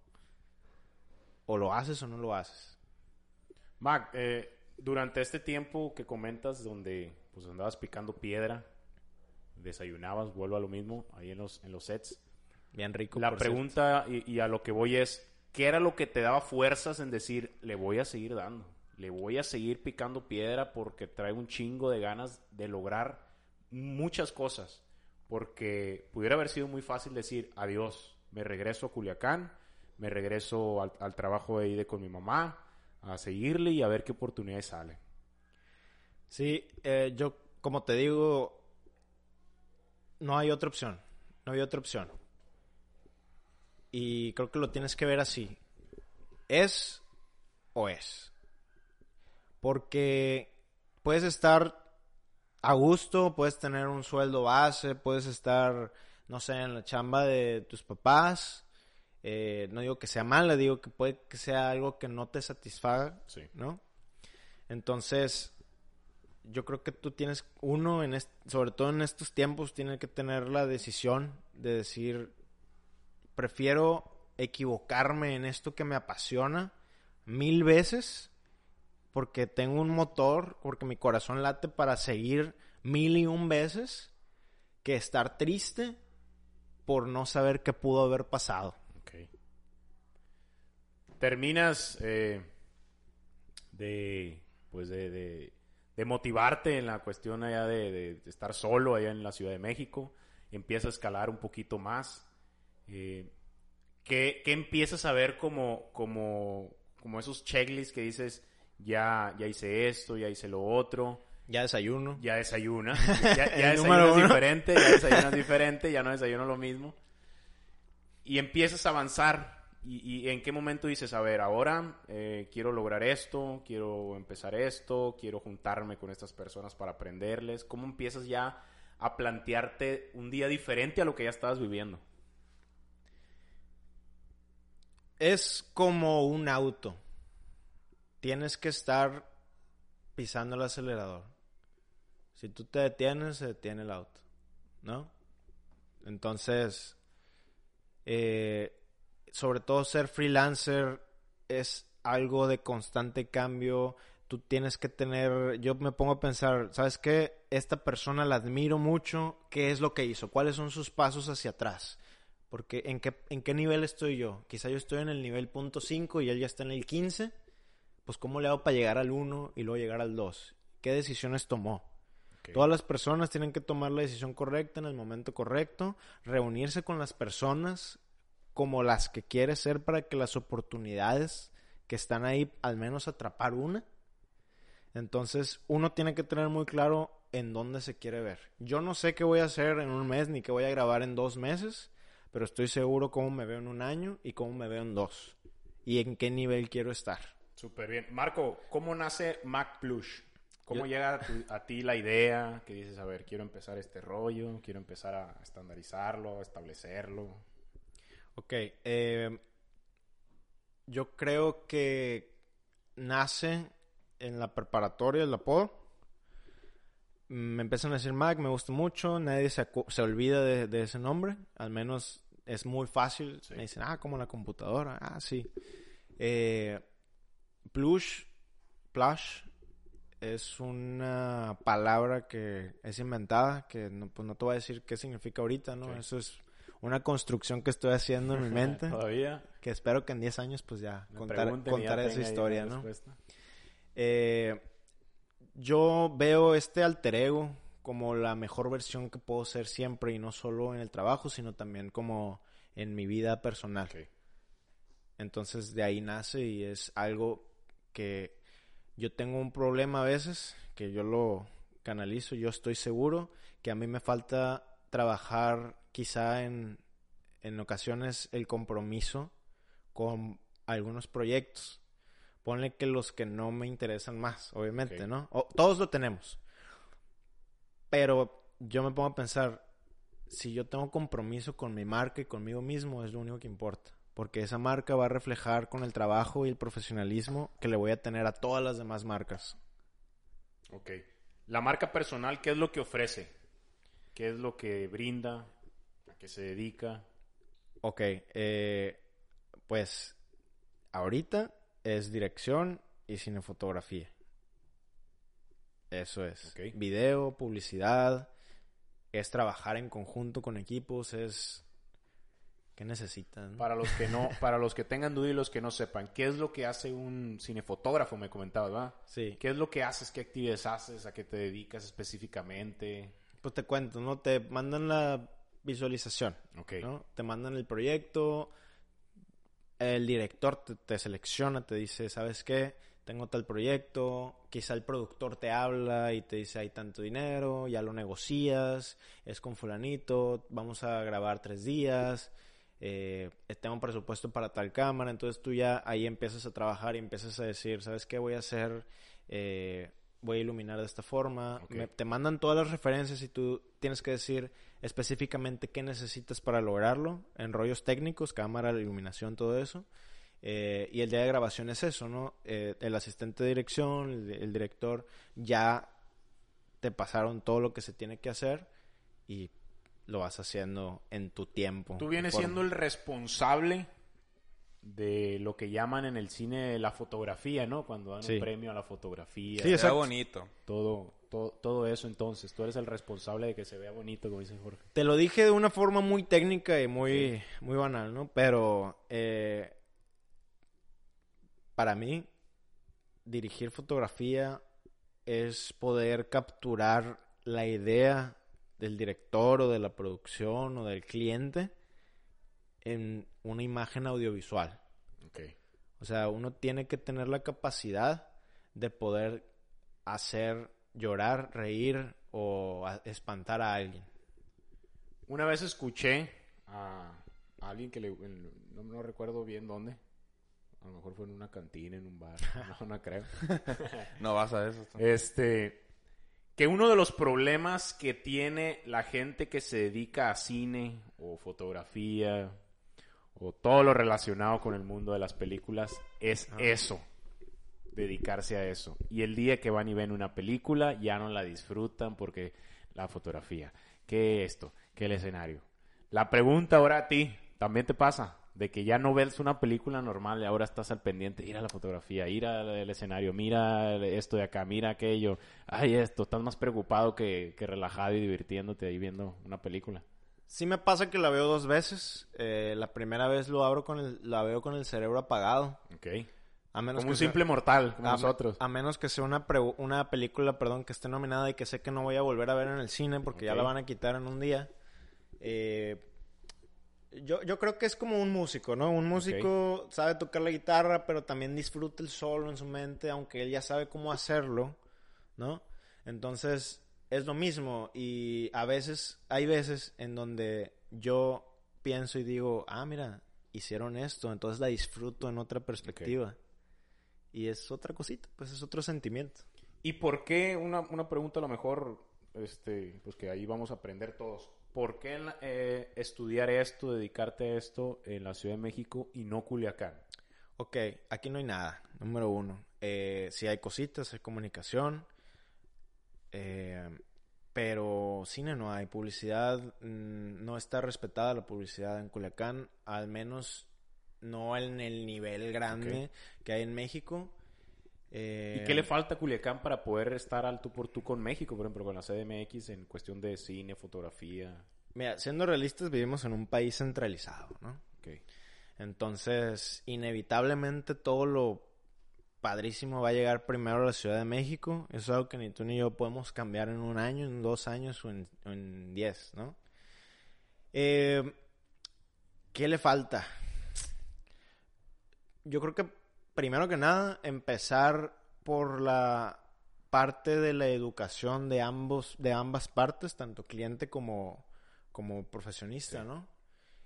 [SPEAKER 1] O lo haces o no lo haces.
[SPEAKER 4] Mac, eh, durante este tiempo que comentas donde pues andabas picando piedra, desayunabas, vuelvo a lo mismo, ahí en los, en los sets.
[SPEAKER 1] Bien rico.
[SPEAKER 4] La
[SPEAKER 1] por
[SPEAKER 4] pregunta y, y a lo que voy es, ¿qué era lo que te daba fuerzas en decir, le voy a seguir dando? Le voy a seguir picando piedra porque traigo un chingo de ganas de lograr muchas cosas. Porque pudiera haber sido muy fácil decir, adiós, me regreso a Culiacán, me regreso al, trabajo de con mi mamá, a seguirle y a ver qué oportunidades salen.
[SPEAKER 1] Sí, eh, yo, como te digo, no hay otra opción. No hay otra opción. Y creo que lo tienes que ver así. ¿Es o es? Porque puedes estar a gusto, puedes tener un sueldo base, puedes estar, no sé, en la chamba de tus papás. Eh, no digo que sea mala, digo que puede que sea algo que no te satisfaga,
[SPEAKER 4] Sí.
[SPEAKER 1] ¿no? Entonces, yo creo que tú tienes, uno, en sobre todo en estos tiempos, tiene que tener la decisión de decir, prefiero equivocarme en esto que me apasiona mil veces, porque tengo un motor, porque mi corazón late para seguir mil y un veces, que estar triste por no saber qué pudo haber pasado.
[SPEAKER 4] Ok. Terminas eh, de, pues de, de- de motivarte en la cuestión allá de- de estar solo allá en la Ciudad de México. Empieza a escalar un poquito más. Eh, ¿qué, qué empiezas a ver como, como, como esos checklists que dices, ya, ya hice esto, ya hice lo otro?
[SPEAKER 1] Ya desayuno.
[SPEAKER 4] ya desayuna. Ya, ya
[SPEAKER 1] El número
[SPEAKER 4] desayunas
[SPEAKER 1] uno.
[SPEAKER 4] diferente, ya desayunas diferente, ya no desayuno lo mismo. Y empiezas a avanzar. Y, y en qué momento dices, a ver, ahora eh, quiero lograr esto, quiero empezar esto, quiero juntarme con estas personas para aprenderles? ¿Cómo empiezas ya a plantearte un día diferente a lo que ya estabas viviendo?
[SPEAKER 1] Es como un auto. Tienes que estar pisando el acelerador. Si tú te detienes, se detiene el auto. ¿No? Entonces, eh, sobre todo ser freelancer es algo de constante cambio. tú tienes que tener, yo me pongo a pensar, ¿sabes qué? Esta persona la admiro mucho, ¿qué es lo que hizo? ¿Cuáles son sus pasos hacia atrás? Porque ¿en qué, en qué nivel estoy yo? Quizá yo estoy en el nivel punto 5 y él ya está en el 15. Pues ¿cómo le hago para llegar al 1 y luego llegar al 2? ¿Qué decisiones tomó? Todas las personas tienen que tomar la decisión correcta en el momento correcto, reunirse con las personas como las que quiere ser para que las oportunidades que están ahí al menos atrapar una. Entonces uno tiene que tener muy claro en dónde se quiere ver. Yo no sé qué voy a hacer en un mes ni qué voy a grabar en dos meses, pero estoy seguro cómo me veo en un año y cómo me veo en dos. Y en qué nivel quiero estar.
[SPEAKER 4] Súper bien. Marco, ¿cómo nace Mac Plush? ¿Cómo
[SPEAKER 1] Yo-
[SPEAKER 4] llega a, tu- a ti la idea que dices, a ver, quiero empezar este rollo, quiero empezar a estandarizarlo, a establecerlo?
[SPEAKER 1] Ok, eh, yo creo que nace en la preparatoria el apodo. Me empiezan a decir Mac, me gusta mucho, nadie se, se olvida de, de ese nombre, al menos es muy fácil.
[SPEAKER 4] Sí.
[SPEAKER 1] Me dicen, ah, como la computadora, ah, sí. Eh, plush, plush, es una palabra que es inventada, que no, pues no te voy a decir qué significa ahorita, ¿no?
[SPEAKER 4] Sí.
[SPEAKER 1] Eso es una construcción que estoy haciendo en mi mente,
[SPEAKER 4] Todavía.
[SPEAKER 1] que espero que en 10 años pues ya
[SPEAKER 4] Me
[SPEAKER 1] contar,
[SPEAKER 4] ya
[SPEAKER 1] esa historia, ¿no? Eh, yo veo este alter ego como la mejor versión que puedo ser siempre y no solo en el trabajo, sino también como en mi vida personal. Entonces de ahí nace y es algo que yo tengo un problema a veces, que yo lo canalizo, yo estoy seguro que a mí me falta trabajar quizá en, en ocasiones el compromiso con algunos proyectos. Ponle que los que no me interesan más, obviamente. ¿no? O- todos lo tenemos. Pero yo me pongo a pensar, si yo tengo compromiso con mi marca y conmigo mismo, es lo único que importa. Porque esa marca va a reflejar con el trabajo y el profesionalismo que le voy a tener a todas las demás marcas.
[SPEAKER 4] Ok. La marca personal, ¿qué es lo que ofrece? ¿Qué es lo que brinda? ¿A qué se dedica?
[SPEAKER 1] Ok, eh, pues ahorita es dirección y cinefotografía. Eso es.
[SPEAKER 4] Ok.
[SPEAKER 1] Video, publicidad, es trabajar en conjunto con equipos, es... ¿Qué necesitan?
[SPEAKER 4] Para los que no, para los que tengan duda y los que no sepan, ¿qué es lo que hace un cinefotógrafo? Me comentabas, ¿verdad?
[SPEAKER 1] Sí.
[SPEAKER 4] ¿Qué es lo que haces? ¿Qué actividades haces? ¿A qué te dedicas específicamente?
[SPEAKER 1] Pues te cuento, ¿no? Te mandan la visualización,
[SPEAKER 4] Ok.
[SPEAKER 1] ¿no? Te mandan el proyecto, el director te, te selecciona, te dice, ¿sabes qué? Tengo tal proyecto, quizá el productor te habla y te dice, hay tanto dinero, ya lo negocias, es con fulanito, vamos a grabar tres días, eh, tengo un presupuesto para tal cámara, entonces tú ya ahí empiezas a trabajar y empiezas a decir, ¿sabes qué voy a hacer? Eh, voy a iluminar de esta forma. Me- te mandan todas las referencias y tú tienes que decir específicamente qué necesitas para lograrlo, en rollos técnicos, cámara, iluminación, todo eso. Eh, y el día de grabación es eso, ¿no? Eh, el asistente de dirección, el, el director, ya te pasaron todo lo que se tiene que hacer y lo vas haciendo en tu tiempo.
[SPEAKER 4] Tú vienes siendo el responsable de lo que llaman en el cine la fotografía, ¿no? Cuando dan
[SPEAKER 1] Sí.
[SPEAKER 4] un premio a la fotografía.
[SPEAKER 1] Sí, exacto.
[SPEAKER 3] bonito.
[SPEAKER 4] todo, todo, todo eso entonces. Tú eres el responsable de que se vea bonito, como dice Jorge.
[SPEAKER 1] Te lo dije de una forma muy técnica y muy, muy banal, ¿no? Pero eh, para mí, dirigir fotografía es poder capturar la idea del director o de la producción o del cliente en una imagen audiovisual.
[SPEAKER 4] Ok.
[SPEAKER 1] O sea, uno tiene que tener la capacidad de poder hacer llorar, reír o a- espantar a alguien.
[SPEAKER 4] Una vez escuché a alguien que le... en- no, no recuerdo bien dónde. A lo mejor fue en una cantina, en un bar. No, no creo.
[SPEAKER 3] No vas a eso.
[SPEAKER 4] Este, que uno de los problemas que tiene la gente que se dedica a cine o fotografía o todo lo relacionado con el mundo de las películas es eso, dedicarse a eso. Y el día que van y ven una película ya no la disfrutan porque la fotografía, que esto, que el escenario. La pregunta ahora a ti, ¿también te pasa? De que ya no ves una película normal y ahora estás al pendiente. Ir a la fotografía, ir al escenario, mira esto de acá, mira aquello. Ay, esto. Estás más preocupado que, que relajado y divirtiéndote ahí viendo una película.
[SPEAKER 1] Sí me pasa que la veo dos veces. Eh, la primera vez lo abro con el, la veo con el cerebro apagado.
[SPEAKER 4] Ok.
[SPEAKER 1] A menos
[SPEAKER 4] Como
[SPEAKER 1] que
[SPEAKER 4] un
[SPEAKER 1] sea-
[SPEAKER 4] simple mortal, como
[SPEAKER 1] a,
[SPEAKER 4] nosotros.
[SPEAKER 1] a menos que sea una, pre- una película, perdón, que esté nominada y que sé que no voy a volver a ver en el cine porque ya la van a quitar en un día. Eh, yo, yo creo que es como un músico, ¿no? Un músico sabe tocar la guitarra, pero también disfruta el solo en su mente, aunque él ya sabe cómo hacerlo, ¿no? Entonces, es lo mismo. Y a veces, hay veces en donde yo pienso y digo, ah, mira, hicieron esto, entonces la disfruto en otra perspectiva. Y es otra cosita, pues es otro sentimiento.
[SPEAKER 4] ¿Y por qué, una, una pregunta a lo mejor, este, pues que ahí vamos a aprender todos. ¿Por qué eh, estudiar esto, dedicarte a esto en la Ciudad de México y no Culiacán?
[SPEAKER 1] Ok, aquí no hay nada, número uno. Eh, sí hay cositas, hay comunicación, eh, pero cine no hay. Publicidad, mm, no está respetada la publicidad en Culiacán, al menos no en el nivel grande que hay en México. Eh,
[SPEAKER 4] ¿Y qué le falta a Culiacán para poder estar al tú por tú con México, por ejemplo, con la CDMX en cuestión de cine, fotografía?
[SPEAKER 1] Mira, siendo realistas, vivimos en un país centralizado, ¿no?
[SPEAKER 4] Ok.
[SPEAKER 1] Entonces, inevitablemente todo lo padrísimo va a llegar primero a la Ciudad de México. Eso es algo que ni tú ni yo podemos cambiar en un año, en dos años o en, en diez, ¿no? Eh, ¿Qué le falta? Yo creo que primero que nada empezar por la parte de la educación de ambos, de ambas partes, tanto cliente como, como profesionista, ¿no?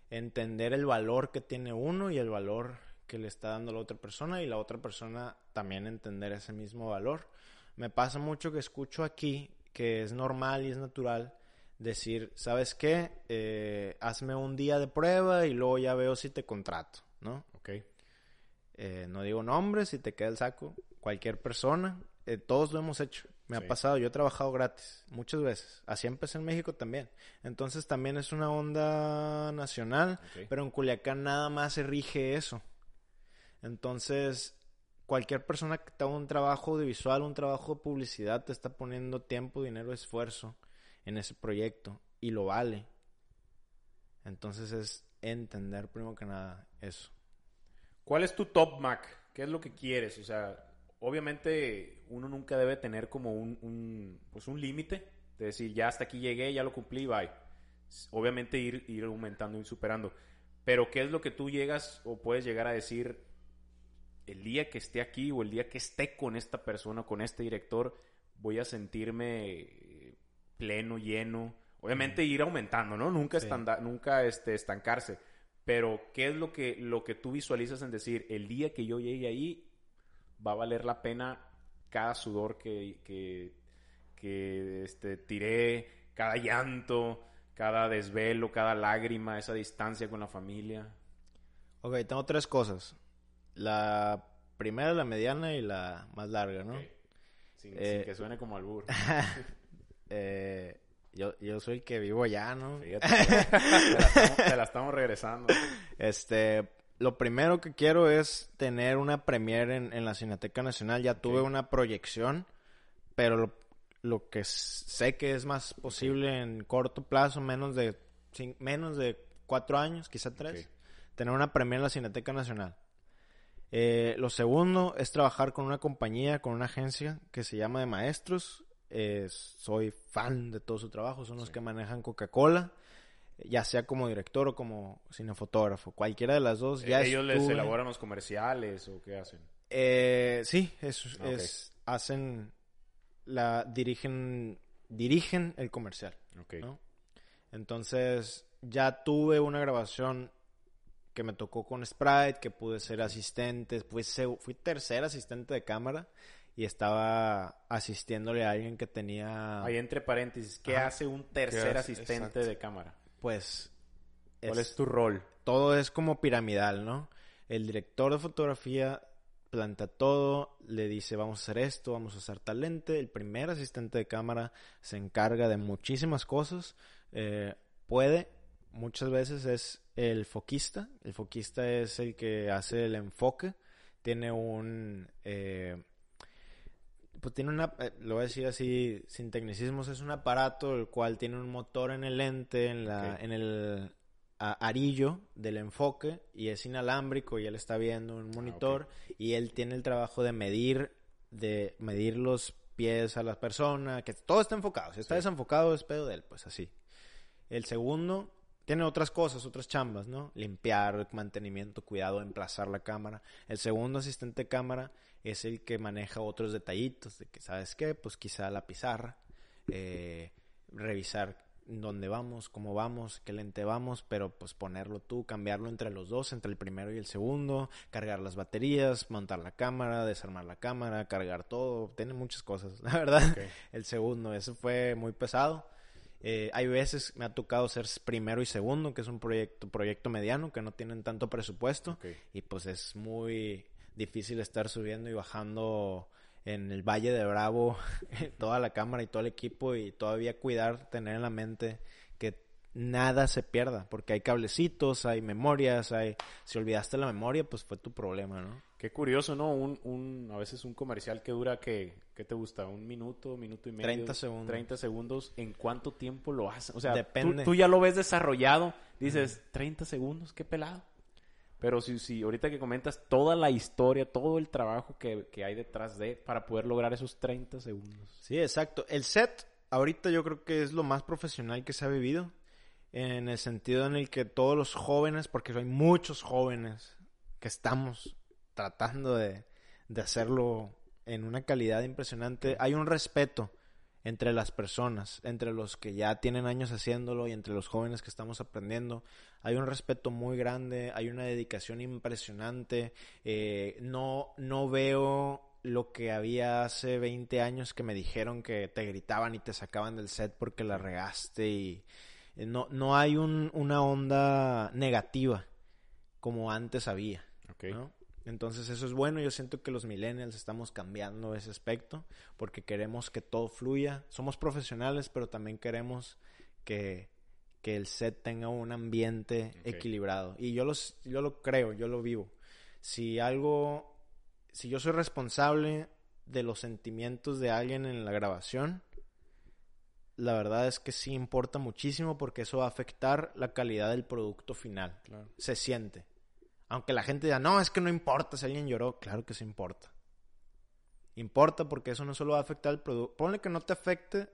[SPEAKER 1] entender el valor que tiene uno y el valor que le está dando la otra persona y la otra persona también entender ese mismo valor. Me pasa mucho que escucho aquí que es normal y es natural decir, ¿sabes qué? Eh, hazme un día de prueba y luego ya veo si te contrato, ¿no?
[SPEAKER 4] Ok.
[SPEAKER 1] Eh, no digo nombres, si te queda el saco, cualquier persona, eh, todos lo hemos hecho. Me
[SPEAKER 4] Sí.
[SPEAKER 1] ha pasado, yo he trabajado gratis muchas veces. Así empecé en México también. Entonces también es una onda nacional, pero en Culiacán nada más se rige eso. Entonces, cualquier persona que te haga un trabajo audiovisual, un trabajo de publicidad, te está poniendo tiempo, dinero, esfuerzo en ese proyecto y lo vale. Entonces es entender primero que nada eso.
[SPEAKER 4] ¿Cuál es tu top Mac? ¿Qué es lo que quieres? O sea, obviamente uno nunca debe tener como un, un, pues un límite de decir, ya hasta aquí llegué, ya lo cumplí, bye. Obviamente ir, ir aumentando y superando. Pero ¿qué es lo que tú llegas o puedes llegar a decir el día que esté aquí o el día que esté con esta persona, con este director, voy a sentirme eh, pleno, lleno? Obviamente ir aumentando, ¿no? Nunca,
[SPEAKER 1] Sí.
[SPEAKER 4] estanda- nunca este, estancarse. Pero, ¿qué es lo que, lo que tú visualizas en decir, el día que yo llegue ahí, va a valer la pena cada sudor que, que, que este, tiré, cada llanto, cada desvelo, cada lágrima, esa distancia con la familia?
[SPEAKER 1] Ok, tengo tres cosas. La primera, la mediana y la más larga, ¿no?
[SPEAKER 4] Ok. Sin,
[SPEAKER 1] Eh,
[SPEAKER 4] sin que suene como albur.
[SPEAKER 1] Eh, yo, yo soy el que vivo allá, ¿no?
[SPEAKER 4] Fíjate, te, la estamos, te la estamos regresando.
[SPEAKER 1] Este, lo primero que quiero es tener una premiere en, en la Cineteca Nacional. Ya tuve una proyección, pero lo, lo que sé que es más posible en corto plazo, menos de cin- menos de cuatro años, quizá tres, tener una premiere en la Cineteca Nacional. Eh, lo segundo es trabajar con una compañía, con una agencia que se llama de maestros. Eh, soy fan de todo su trabajo, son los
[SPEAKER 4] Sí.
[SPEAKER 1] que manejan Coca-Cola, ya sea como director o como cinefotógrafo. Cualquiera de las dos ya
[SPEAKER 4] ¿Ellos les elaboran los comerciales o qué hacen?
[SPEAKER 1] Eh, sí, es, es- hacen la dirigen dirigen el comercial. Entonces, ya tuve una grabación que me tocó con Sprite, que pude ser asistente, se- fui tercer asistente de cámara y estaba asistiéndole a alguien que tenía,
[SPEAKER 4] Ahí entre paréntesis, ¿qué hace un tercer asistente
[SPEAKER 3] Exacto.
[SPEAKER 4] de cámara?
[SPEAKER 1] pues,
[SPEAKER 4] ¿Cuál
[SPEAKER 1] es-
[SPEAKER 4] es tu rol?
[SPEAKER 1] todo es como piramidal, ¿no? El director de fotografía planta todo, le dice vamos a hacer esto, vamos a hacer tal lente, el primer asistente de cámara se encarga de muchísimas cosas, eh, puede, muchas veces es el foquista. El foquista es el que hace el enfoque. Tiene un... eh, pues tiene una, eh, lo voy a decir así sin tecnicismos, es un aparato el cual tiene un motor en el lente, en la, en el a- arillo del enfoque y es inalámbrico y él está viendo un monitor y él tiene el trabajo de medir, de medir los pies a la persona, que todo está enfocado, si está desenfocado es pedo de él, pues así. El segundo tiene otras cosas, otras chambas, ¿no? Limpiar, mantenimiento, cuidado, emplazar la cámara. El segundo asistente de cámara es el que maneja otros detallitos, de que, ¿sabes qué? Pues quizá la pizarra, eh, revisar dónde vamos, cómo vamos, qué lente vamos, pero pues ponerlo tú, cambiarlo entre los dos, entre el primero y el segundo, cargar las baterías, montar la cámara, desarmar la cámara, cargar todo, tiene muchas cosas, la verdad. El segundo, eso fue muy pesado. Eh, hay veces me ha tocado ser primero y segundo, que es un proyecto, proyecto mediano, que no tienen tanto presupuesto. Y pues es muy difícil estar subiendo y bajando en el Valle de Bravo toda la cámara y todo el equipo y todavía cuidar, tener en la mente que nada se pierda, porque hay cablecitos, hay memorias, hay... Si olvidaste la memoria, pues fue tu problema, ¿no?
[SPEAKER 4] Qué curioso, ¿no? Un, un, a veces un comercial que dura, que, ¿qué te gusta? ¿Un minuto, minuto y medio?
[SPEAKER 1] 30 segundos.
[SPEAKER 4] 30 segundos. ¿En cuánto tiempo lo hacen? O sea,
[SPEAKER 1] Depende.
[SPEAKER 4] Tú, ya lo ves desarrollado, dices, 30 segundos, qué pelado. Pero si, si ahorita que comentas toda la historia, todo el trabajo que, que hay detrás de, para poder lograr esos 30 segundos.
[SPEAKER 1] Sí, exacto. El set, ahorita yo creo que es lo más profesional que se ha vivido. En el sentido en el que todos los jóvenes, porque hay muchos jóvenes que estamos tratando de, de hacerlo en una calidad impresionante, hay un respeto entre las personas, entre los que ya tienen años haciéndolo y entre los jóvenes que estamos aprendiendo. Hay un respeto muy grande, hay una dedicación impresionante. Eh, no, no veo lo que había hace 20 años que me dijeron que te gritaban y te sacaban del set porque la regaste y eh, no, no hay un- una onda negativa como antes había. Entonces eso es bueno, yo siento que los millennials estamos cambiando ese aspecto porque queremos que todo fluya, somos profesionales pero también queremos que, que el set tenga un ambiente equilibrado y yo, los, yo lo creo, yo lo vivo. Si algo, si yo soy responsable de los sentimientos de alguien en la grabación, la verdad es que sí importa muchísimo porque eso va a afectar la calidad del producto final
[SPEAKER 4] Claro.
[SPEAKER 1] se siente. Aunque la gente diga, no, es que no importa si alguien lloró. Claro que sí importa. Importa porque eso no solo va a afectar al producto. Ponle que no te afecte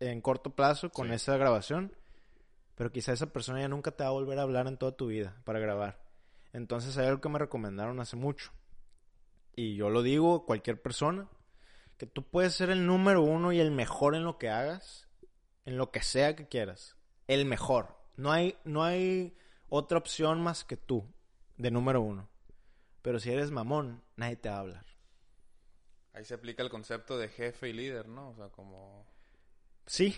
[SPEAKER 1] en corto plazo con
[SPEAKER 4] Sí.
[SPEAKER 1] esa grabación, pero quizá esa persona ya nunca te va a volver a hablar en toda tu vida para grabar. Entonces hay algo que me recomendaron hace mucho. Y yo lo digo, cualquier persona, que tú puedes ser el número uno y el mejor en lo que hagas, en lo que sea que quieras. El mejor. No hay, no hay otra opción más que tú, de número uno. Pero si eres mamón, nadie te va a hablar.
[SPEAKER 3] Ahí se aplica el concepto de jefe y líder, ¿no? O sea, como...
[SPEAKER 1] Sí,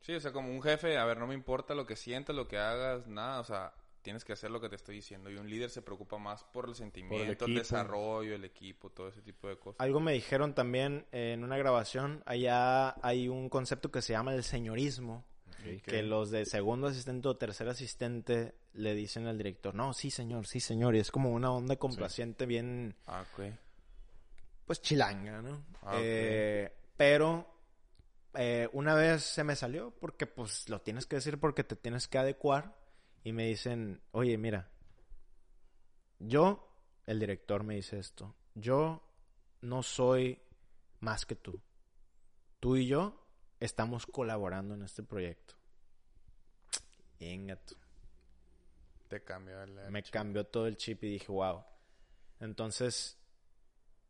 [SPEAKER 3] Sí, o sea, como un jefe, a ver, no me importa lo que sientas, lo que hagas, nada, o sea, tienes que hacer lo que te estoy diciendo. Y un líder se preocupa más por el sentimiento, el,
[SPEAKER 4] equipo.
[SPEAKER 3] desarrollo, el equipo, todo ese tipo de cosas.
[SPEAKER 1] algo me dijeron también en una grabación. Allá hay un concepto que se llama el señorismo. Que los de segundo asistente o tercer asistente le dicen al director, no, sí señor, sí señor. Y es como una onda complaciente bien,
[SPEAKER 3] Ah, ok.
[SPEAKER 1] pues chilanga, ¿no?
[SPEAKER 3] Ah.
[SPEAKER 1] Eh, pero eh, una vez se me salió porque pues lo tienes que decir porque te tienes que adecuar y me dicen, oye, mira, yo, el director me dice esto, yo no soy más que tú. Tú y yo estamos colaborando en este proyecto. Venga tú.
[SPEAKER 3] Te cambia el...
[SPEAKER 1] Me cambió todo el chip y dije, wow. Entonces,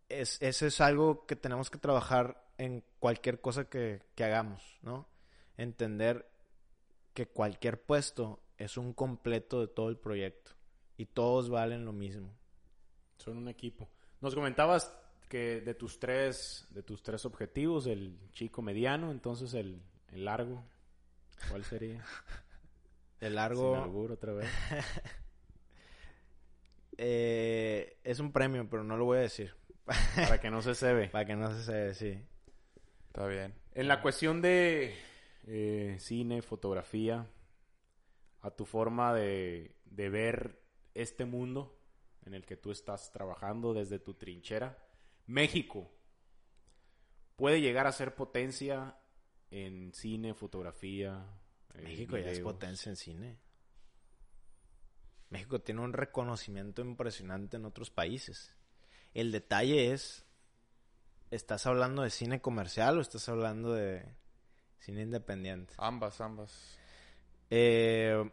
[SPEAKER 1] es, eso es algo que tenemos que trabajar en cualquier cosa que, que hagamos, ¿no? Entender que cualquier puesto es un completo de todo el proyecto y todos valen lo mismo.
[SPEAKER 4] Son un equipo. Nos comentabas que de tus tres, de tus tres objetivos, el chico mediano, entonces el, el largo, ¿cuál sería?
[SPEAKER 1] El
[SPEAKER 4] Sin
[SPEAKER 1] largo
[SPEAKER 4] albur otra vez.
[SPEAKER 1] eh, es un premio, pero no lo voy a decir.
[SPEAKER 4] Para que no se se ve.
[SPEAKER 1] Para que no se se sí.
[SPEAKER 3] Está bien.
[SPEAKER 4] En la cuestión de eh, cine, fotografía, a tu forma de, de ver este mundo en el que tú estás trabajando desde tu trinchera. México puede llegar a ser potencia en cine, fotografía. eh,
[SPEAKER 1] México ya es potencia en cine. México tiene un reconocimiento impresionante en otros países. El detalle es, ¿estás hablando de cine comercial o estás hablando de cine independiente?
[SPEAKER 3] Ambas, ambas.
[SPEAKER 1] Eh,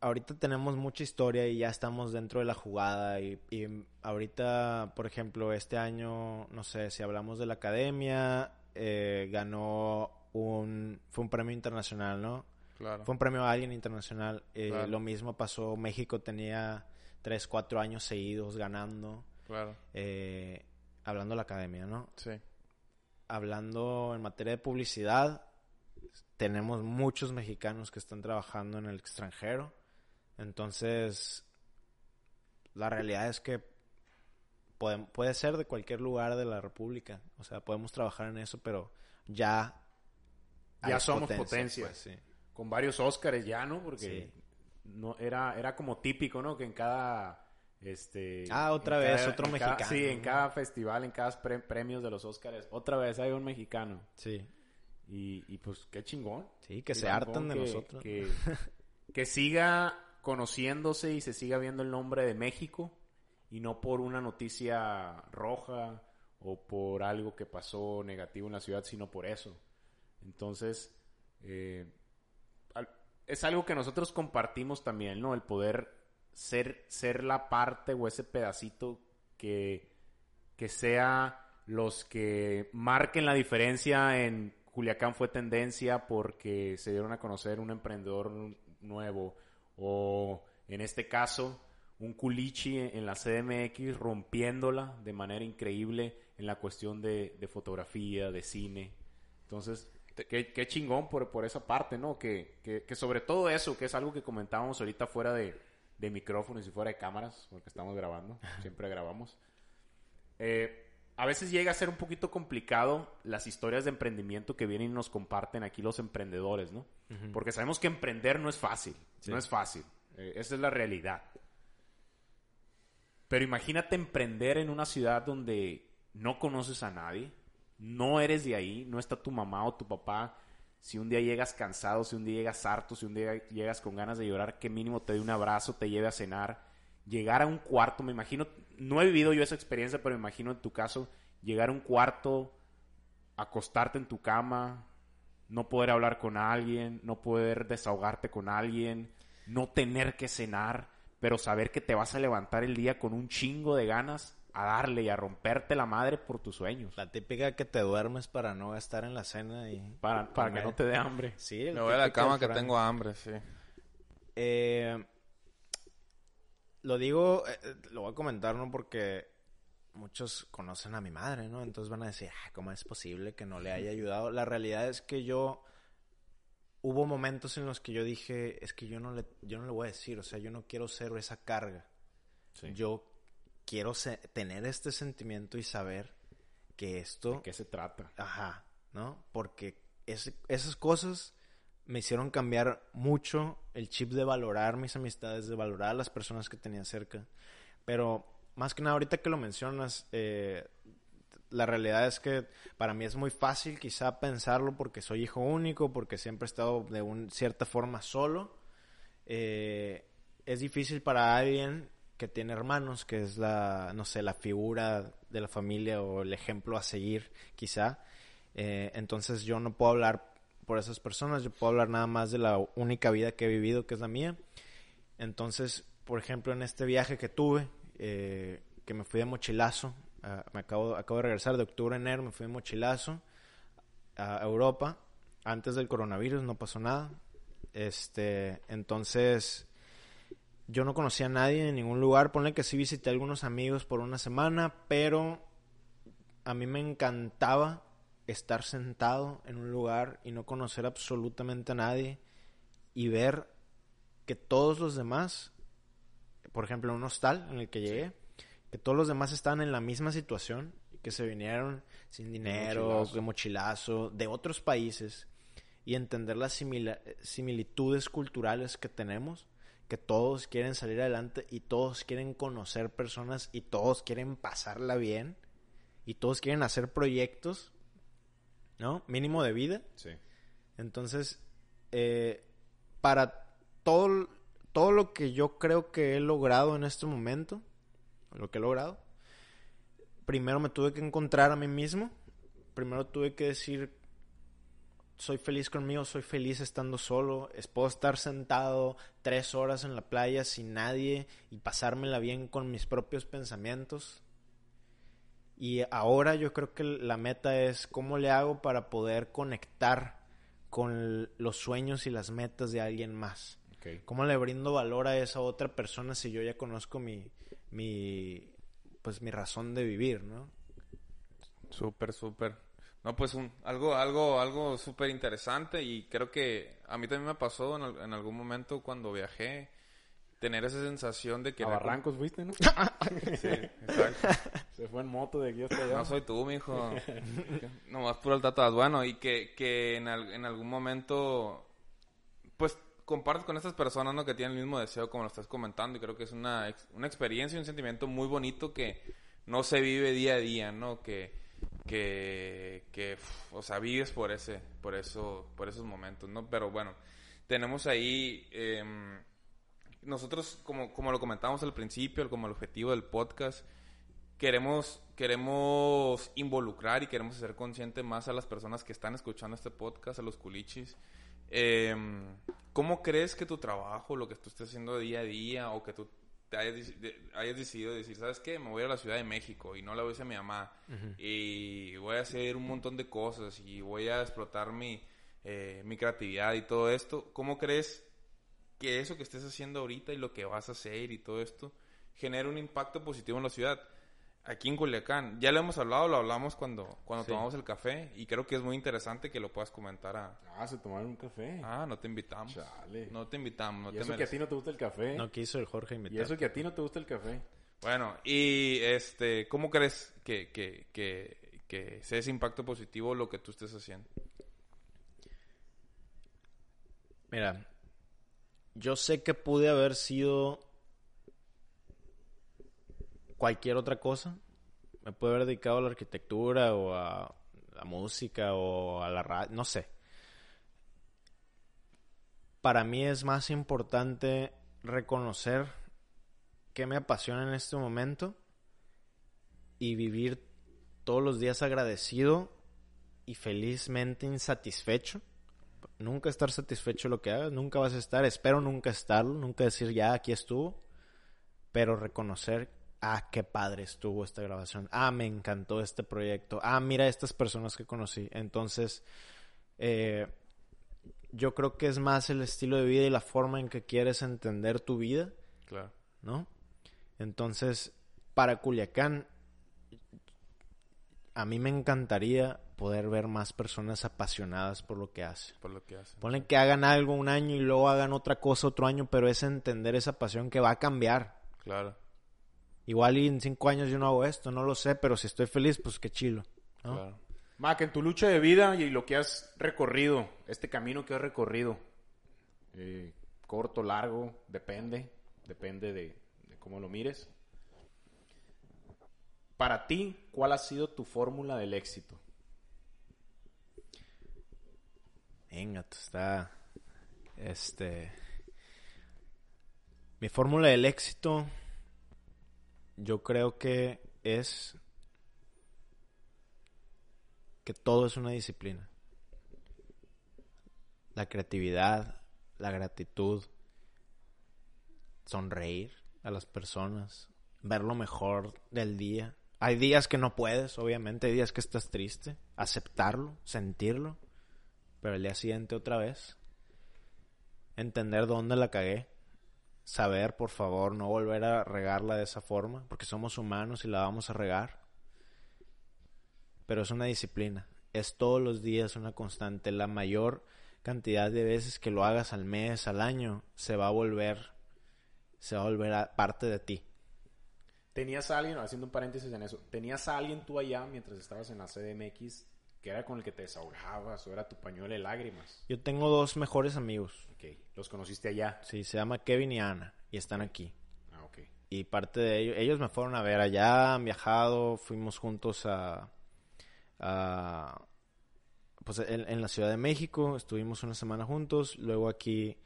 [SPEAKER 1] ahorita tenemos mucha historia y ya estamos dentro de la jugada y, y ahorita, por ejemplo, este año, no sé, si hablamos de la academia, eh, ganó un, fue un premio internacional, ¿no?
[SPEAKER 3] Claro.
[SPEAKER 1] Fue un premio a alguien internacional. Eh,
[SPEAKER 3] Claro.
[SPEAKER 1] Lo mismo pasó, México tenía tres, cuatro años seguidos ganando,
[SPEAKER 3] Claro.
[SPEAKER 1] eh, hablando de la academia, ¿no?
[SPEAKER 3] Sí.
[SPEAKER 1] hablando en materia de publicidad, tenemos muchos mexicanos que están trabajando en el extranjero. Entonces, la realidad es que puede, puede ser de cualquier lugar de la República. O sea, podemos trabajar en eso, pero ya...
[SPEAKER 4] Ya somos potencia.
[SPEAKER 1] pues, sí.
[SPEAKER 4] Con varios Óscares ya, ¿no? Porque
[SPEAKER 1] Sí.
[SPEAKER 4] no era, era como típico, ¿no? Que en cada... Este,
[SPEAKER 1] Ah, otra vez,
[SPEAKER 4] cada-
[SPEAKER 1] otro
[SPEAKER 4] cada-
[SPEAKER 1] mexicano,
[SPEAKER 4] sí, en cada festival, en cada pre- premios de los Óscares, otra vez hay un mexicano.
[SPEAKER 1] Sí.
[SPEAKER 4] Y, y pues qué chingón.
[SPEAKER 1] Sí, que se hartan de
[SPEAKER 4] que-
[SPEAKER 1] nosotros.
[SPEAKER 4] Que, que siga conociéndose y se siga viendo el nombre de México y no por una noticia roja o por algo que pasó negativo en la ciudad, sino por eso. Entonces, eh, es algo que nosotros compartimos también, ¿no? El poder ser, ser la parte o ese pedacito que, que sea los que marquen la diferencia en Culiacán fue tendencia porque se dieron a conocer un emprendedor nuevo o en este caso un culichi en la CDMX rompiéndola de manera increíble en la cuestión de, de fotografía, de cine. Entonces, qué, qué chingón por, por esa parte, ¿no? Que, que, que sobre todo eso, que es algo que comentábamos ahorita fuera de, de micrófonos y fuera de cámaras, porque estamos grabando, siempre grabamos. Eh, a veces llega a ser un poquito complicado las historias de emprendimiento que vienen y nos comparten aquí los emprendedores, ¿no? Porque sabemos que emprender no es fácil, no es fácil, Eh, esa es la realidad. Pero imagínate emprender en una ciudad donde no conoces a nadie, no eres de ahí, no está tu mamá o tu papá. Si un día llegas cansado, si un día llegas harto, si un día llegas con ganas de llorar, que mínimo te dé un abrazo, te lleve a cenar. Llegar a un cuarto, me imagino, no he vivido yo esa experiencia, pero me imagino en tu caso, llegar a un cuarto, acostarte en tu cama, no poder hablar con alguien, no poder desahogarte con alguien, no tener que cenar, pero saber que te vas a levantar el día con un chingo de ganas a darle y a romperte la madre por tus sueños.
[SPEAKER 1] La típica que te duermes para no gastar en la cena y...
[SPEAKER 4] Para, para que no te dé hambre.
[SPEAKER 1] Sí,
[SPEAKER 3] Me voy a la cama que tengo hambre, sí.
[SPEAKER 1] Eh, lo digo, eh, eh, lo voy a comentar, ¿no? Porque muchos conocen a mi madre, ¿no? Entonces van a decir, "Ah, ¿cómo es posible que no le haya ayudado? La realidad es que yo... Hubo momentos en los que yo dije, es que yo no le, yo no le voy a decir, o sea, yo no quiero ser esa carga. Yo quiero tener este sentimiento y saber que esto...
[SPEAKER 4] ¿De qué se trata?
[SPEAKER 1] Ajá, ¿no? Porque ese- esas cosas me hicieron cambiar mucho el chip de valorar mis amistades, de valorar a las personas que tenía cerca. Pero más que nada, ahorita que lo mencionas, eh, la realidad es que para mí es muy fácil quizá pensarlo porque soy hijo único, porque siempre he estado de un, cierta forma solo. Eh, es difícil para alguien que tiene hermanos, que es la, no sé, la figura de la familia o el ejemplo a seguir, quizá. Eh, entonces yo no puedo hablar por esas personas, yo puedo hablar nada más de la única vida que he vivido, que es la mía. Entonces, por ejemplo, en este viaje que tuve, eh, que me fui de mochilazo, me acabo, acabo de regresar de octubre a enero, me fui de mochilazo a Europa, antes del coronavirus, no pasó nada. Este, entonces, yo no conocía a nadie en ningún lugar. Ponle que sí visité a algunos amigos por una semana, pero a mí me encantaba estar sentado en un lugar y no conocer absolutamente a nadie y ver que todos los demás, por ejemplo, en un hostal en el que llegué, que todos los demás estaban en la misma situación, que se vinieron sin dinero,
[SPEAKER 4] mochilazo.
[SPEAKER 1] de mochilazo, de otros países, y entender las simila- similitudes culturales que tenemos, que todos quieren salir adelante y todos quieren conocer personas y todos quieren pasarla bien y todos quieren hacer proyectos, ¿no? Mínimo de vida.
[SPEAKER 4] Sí.
[SPEAKER 1] Entonces, eh, para todo, todo lo que yo creo que he logrado en este momento, lo que he logrado, primero me tuve que encontrar a mí mismo, primero tuve que decir, soy feliz conmigo, soy feliz estando solo, es, puedo estar sentado tres horas en la playa sin nadie y pasármela bien con mis propios pensamientos. Y ahora yo creo que la meta es cómo le hago para poder conectar con los sueños y las metas de alguien más. ¿Cómo le brindo valor a esa otra persona si yo ya conozco mi, mi, pues mi razón de vivir, ¿no?
[SPEAKER 3] Súper, súper. No, pues un, algo, algo, algo súper interesante y creo que a mí también me pasó en algún momento cuando viajé tener esa sensación de que
[SPEAKER 4] A Barrancos fuiste, ¿no?
[SPEAKER 3] Sí, exacto.
[SPEAKER 4] Se fue en moto de aquí hasta allá.
[SPEAKER 3] No soy tú, mijo. Nomás puro el tatuaje. Bueno, y que, que en, al- en algún momento, pues, compartes con estas personas, ¿no? Que tienen el mismo deseo como lo estás comentando. Y creo que es una, una experiencia y un sentimiento muy bonito que no se vive día a día, ¿no? Que, que, que o sea, vives por ese, por eso, por esos momentos, ¿no? Pero bueno, tenemos ahí... em, nosotros, como, como lo comentamos al principio, como el objetivo del podcast, queremos, queremos involucrar y queremos hacer consciente más a las personas que están escuchando este podcast, a los culichis. Eh, ¿Cómo crees que tu trabajo, lo que tú estés haciendo día a día, o que tú te hayas, de- hayas decidido decir, ¿sabes qué? Me voy a la Ciudad de México y no la voy a mi mamá, y voy a hacer un montón de cosas y voy a explotar mi, eh, mi creatividad y todo esto. ¿Cómo crees que eso que estés haciendo ahorita y lo que vas a hacer y todo esto genera un impacto positivo en la ciudad. Aquí en Culiacán, ya lo hemos hablado, lo hablamos cuando, cuando
[SPEAKER 1] Sí.
[SPEAKER 3] tomamos el café y creo que es muy interesante que lo puedas comentar a...
[SPEAKER 4] Ah, se tomaron un café.
[SPEAKER 3] Ah, no te invitamos.
[SPEAKER 4] Chale.
[SPEAKER 3] No te invitamos, no
[SPEAKER 4] y
[SPEAKER 3] te
[SPEAKER 4] eso que a ti no te gusta el café.
[SPEAKER 1] No quiso el Jorge
[SPEAKER 4] y eso que a ti no te gusta el café.
[SPEAKER 3] Bueno, y este, ¿cómo crees que, que, que, que sea ese impacto positivo lo que tú estés haciendo?
[SPEAKER 1] Mira, yo sé que pude haber sido cualquier otra cosa. Me pude haber dedicado a la arquitectura o a la música o a la radio, no sé. Para mí es más importante reconocer qué me apasiona en este momento y vivir todos los días agradecido y felizmente insatisfecho nunca estar satisfecho de lo que hagas, nunca vas a estar, espero nunca estarlo, nunca decir ya aquí estuvo, pero reconocer, ah, qué padre estuvo esta grabación, ah, me encantó este proyecto, ah, mira estas personas que conocí. Entonces, eh, yo creo que es más el estilo de vida y la forma en que quieres entender tu vida,
[SPEAKER 3] Claro.
[SPEAKER 1] ¿no? Entonces, para Culiacán, a mí me encantaría poder ver más personas apasionadas por lo que hacen.
[SPEAKER 3] Por lo que hacen.
[SPEAKER 1] Ponle que hagan algo un año y luego hagan otra cosa otro año, pero es entender esa pasión que va a cambiar.
[SPEAKER 3] Claro.
[SPEAKER 1] Igual y en cinco años yo no hago esto, no lo sé, pero si estoy feliz, pues qué chilo. ¿no?
[SPEAKER 3] Claro.
[SPEAKER 4] Mac, en tu lucha de vida y lo que has recorrido, este camino que has recorrido, eh, corto, largo, depende, depende de, de cómo lo mires. Para ti, ¿cuál ha sido tu fórmula del éxito?
[SPEAKER 1] Venga, está. Este. Mi fórmula del éxito. Yo creo que es. Que todo es una disciplina. La creatividad, la gratitud, sonreír a las personas, ver lo mejor del día. Hay días que no puedes, obviamente, hay días que estás triste, aceptarlo, sentirlo pero el día siguiente otra vez. Entender dónde la cagué. Saber, por favor, no volver a regarla de esa forma, porque somos humanos y la vamos a regar. Pero es una disciplina. Es todos los días una constante. La mayor cantidad de veces que lo hagas al mes, al año, se va a volver, se va a volver parte de ti.
[SPEAKER 4] ¿Tenías a alguien, haciendo un paréntesis en eso, tenías a alguien tú allá mientras estabas en la CDMX que era con el que te desahogabas o era tu pañuelo de lágrimas.
[SPEAKER 1] Yo tengo dos mejores amigos.
[SPEAKER 4] Ok, los conociste allá.
[SPEAKER 1] Sí, se llama Kevin y Ana y están aquí.
[SPEAKER 4] Ah, ok.
[SPEAKER 1] Y parte de ellos, ellos me fueron a ver allá, han viajado, fuimos juntos a, a pues en, en la Ciudad de México, estuvimos una semana juntos, luego aquí,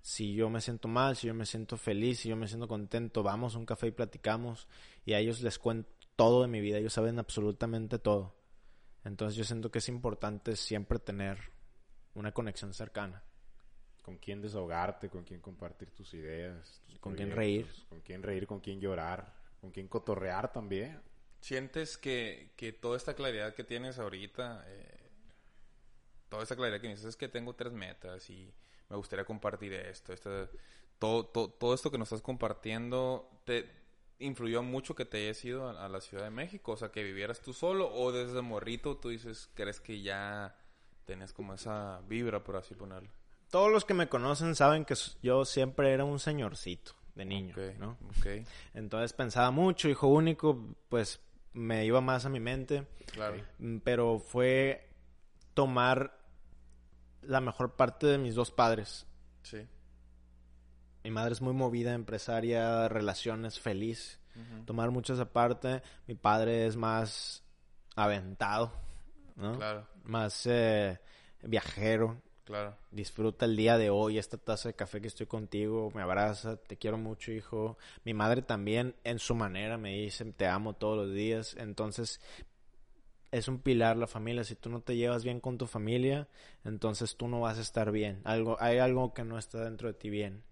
[SPEAKER 1] si yo me siento mal, si yo me siento feliz, si yo me siento contento, vamos a un café y platicamos y a ellos les cuento todo de mi vida, ellos saben absolutamente todo. Entonces yo siento que es importante siempre tener una conexión cercana.
[SPEAKER 4] Con quién desahogarte, con quién compartir tus ideas, tus
[SPEAKER 1] Con quién reír.
[SPEAKER 4] Con quién reír, con quién llorar, con quién cotorrear también.
[SPEAKER 3] ¿Sientes que, que toda esta claridad que tienes ahorita, eh, toda esta claridad que dices es que tengo tres metas y me gustaría compartir esto, este, todo, todo, todo esto que nos estás compartiendo, te influyó mucho que te hayas ido a, a la Ciudad de México? O sea, que vivieras tú solo o desde morrito tú dices, crees que ya tenías como esa vibra, por así ponerlo.
[SPEAKER 1] Todos los que me conocen saben que yo siempre era un señorcito de niño, ¿no?
[SPEAKER 3] ok,
[SPEAKER 1] Entonces pensaba mucho, hijo único, pues me iba más a mi mente,
[SPEAKER 3] claro.
[SPEAKER 1] Mm, pero fue tomar la mejor parte de mis dos padres.
[SPEAKER 3] Sí.
[SPEAKER 1] Mi madre es muy movida, empresaria, relaciones, feliz. Tomar mucho esa parte. Mi padre es más aventado, ¿no?
[SPEAKER 3] Claro,
[SPEAKER 1] Más eh, viajero.
[SPEAKER 3] claro.
[SPEAKER 1] Disfruta el día de hoy, esta taza de café que estoy contigo, me abraza, te quiero mucho, hijo. Mi madre también, en su manera, me dice, te amo todos los días. Entonces, es un pilar la familia. Si tú no te llevas bien con tu familia, entonces tú no vas a estar bien. Algo, hay algo que no está dentro de ti bien.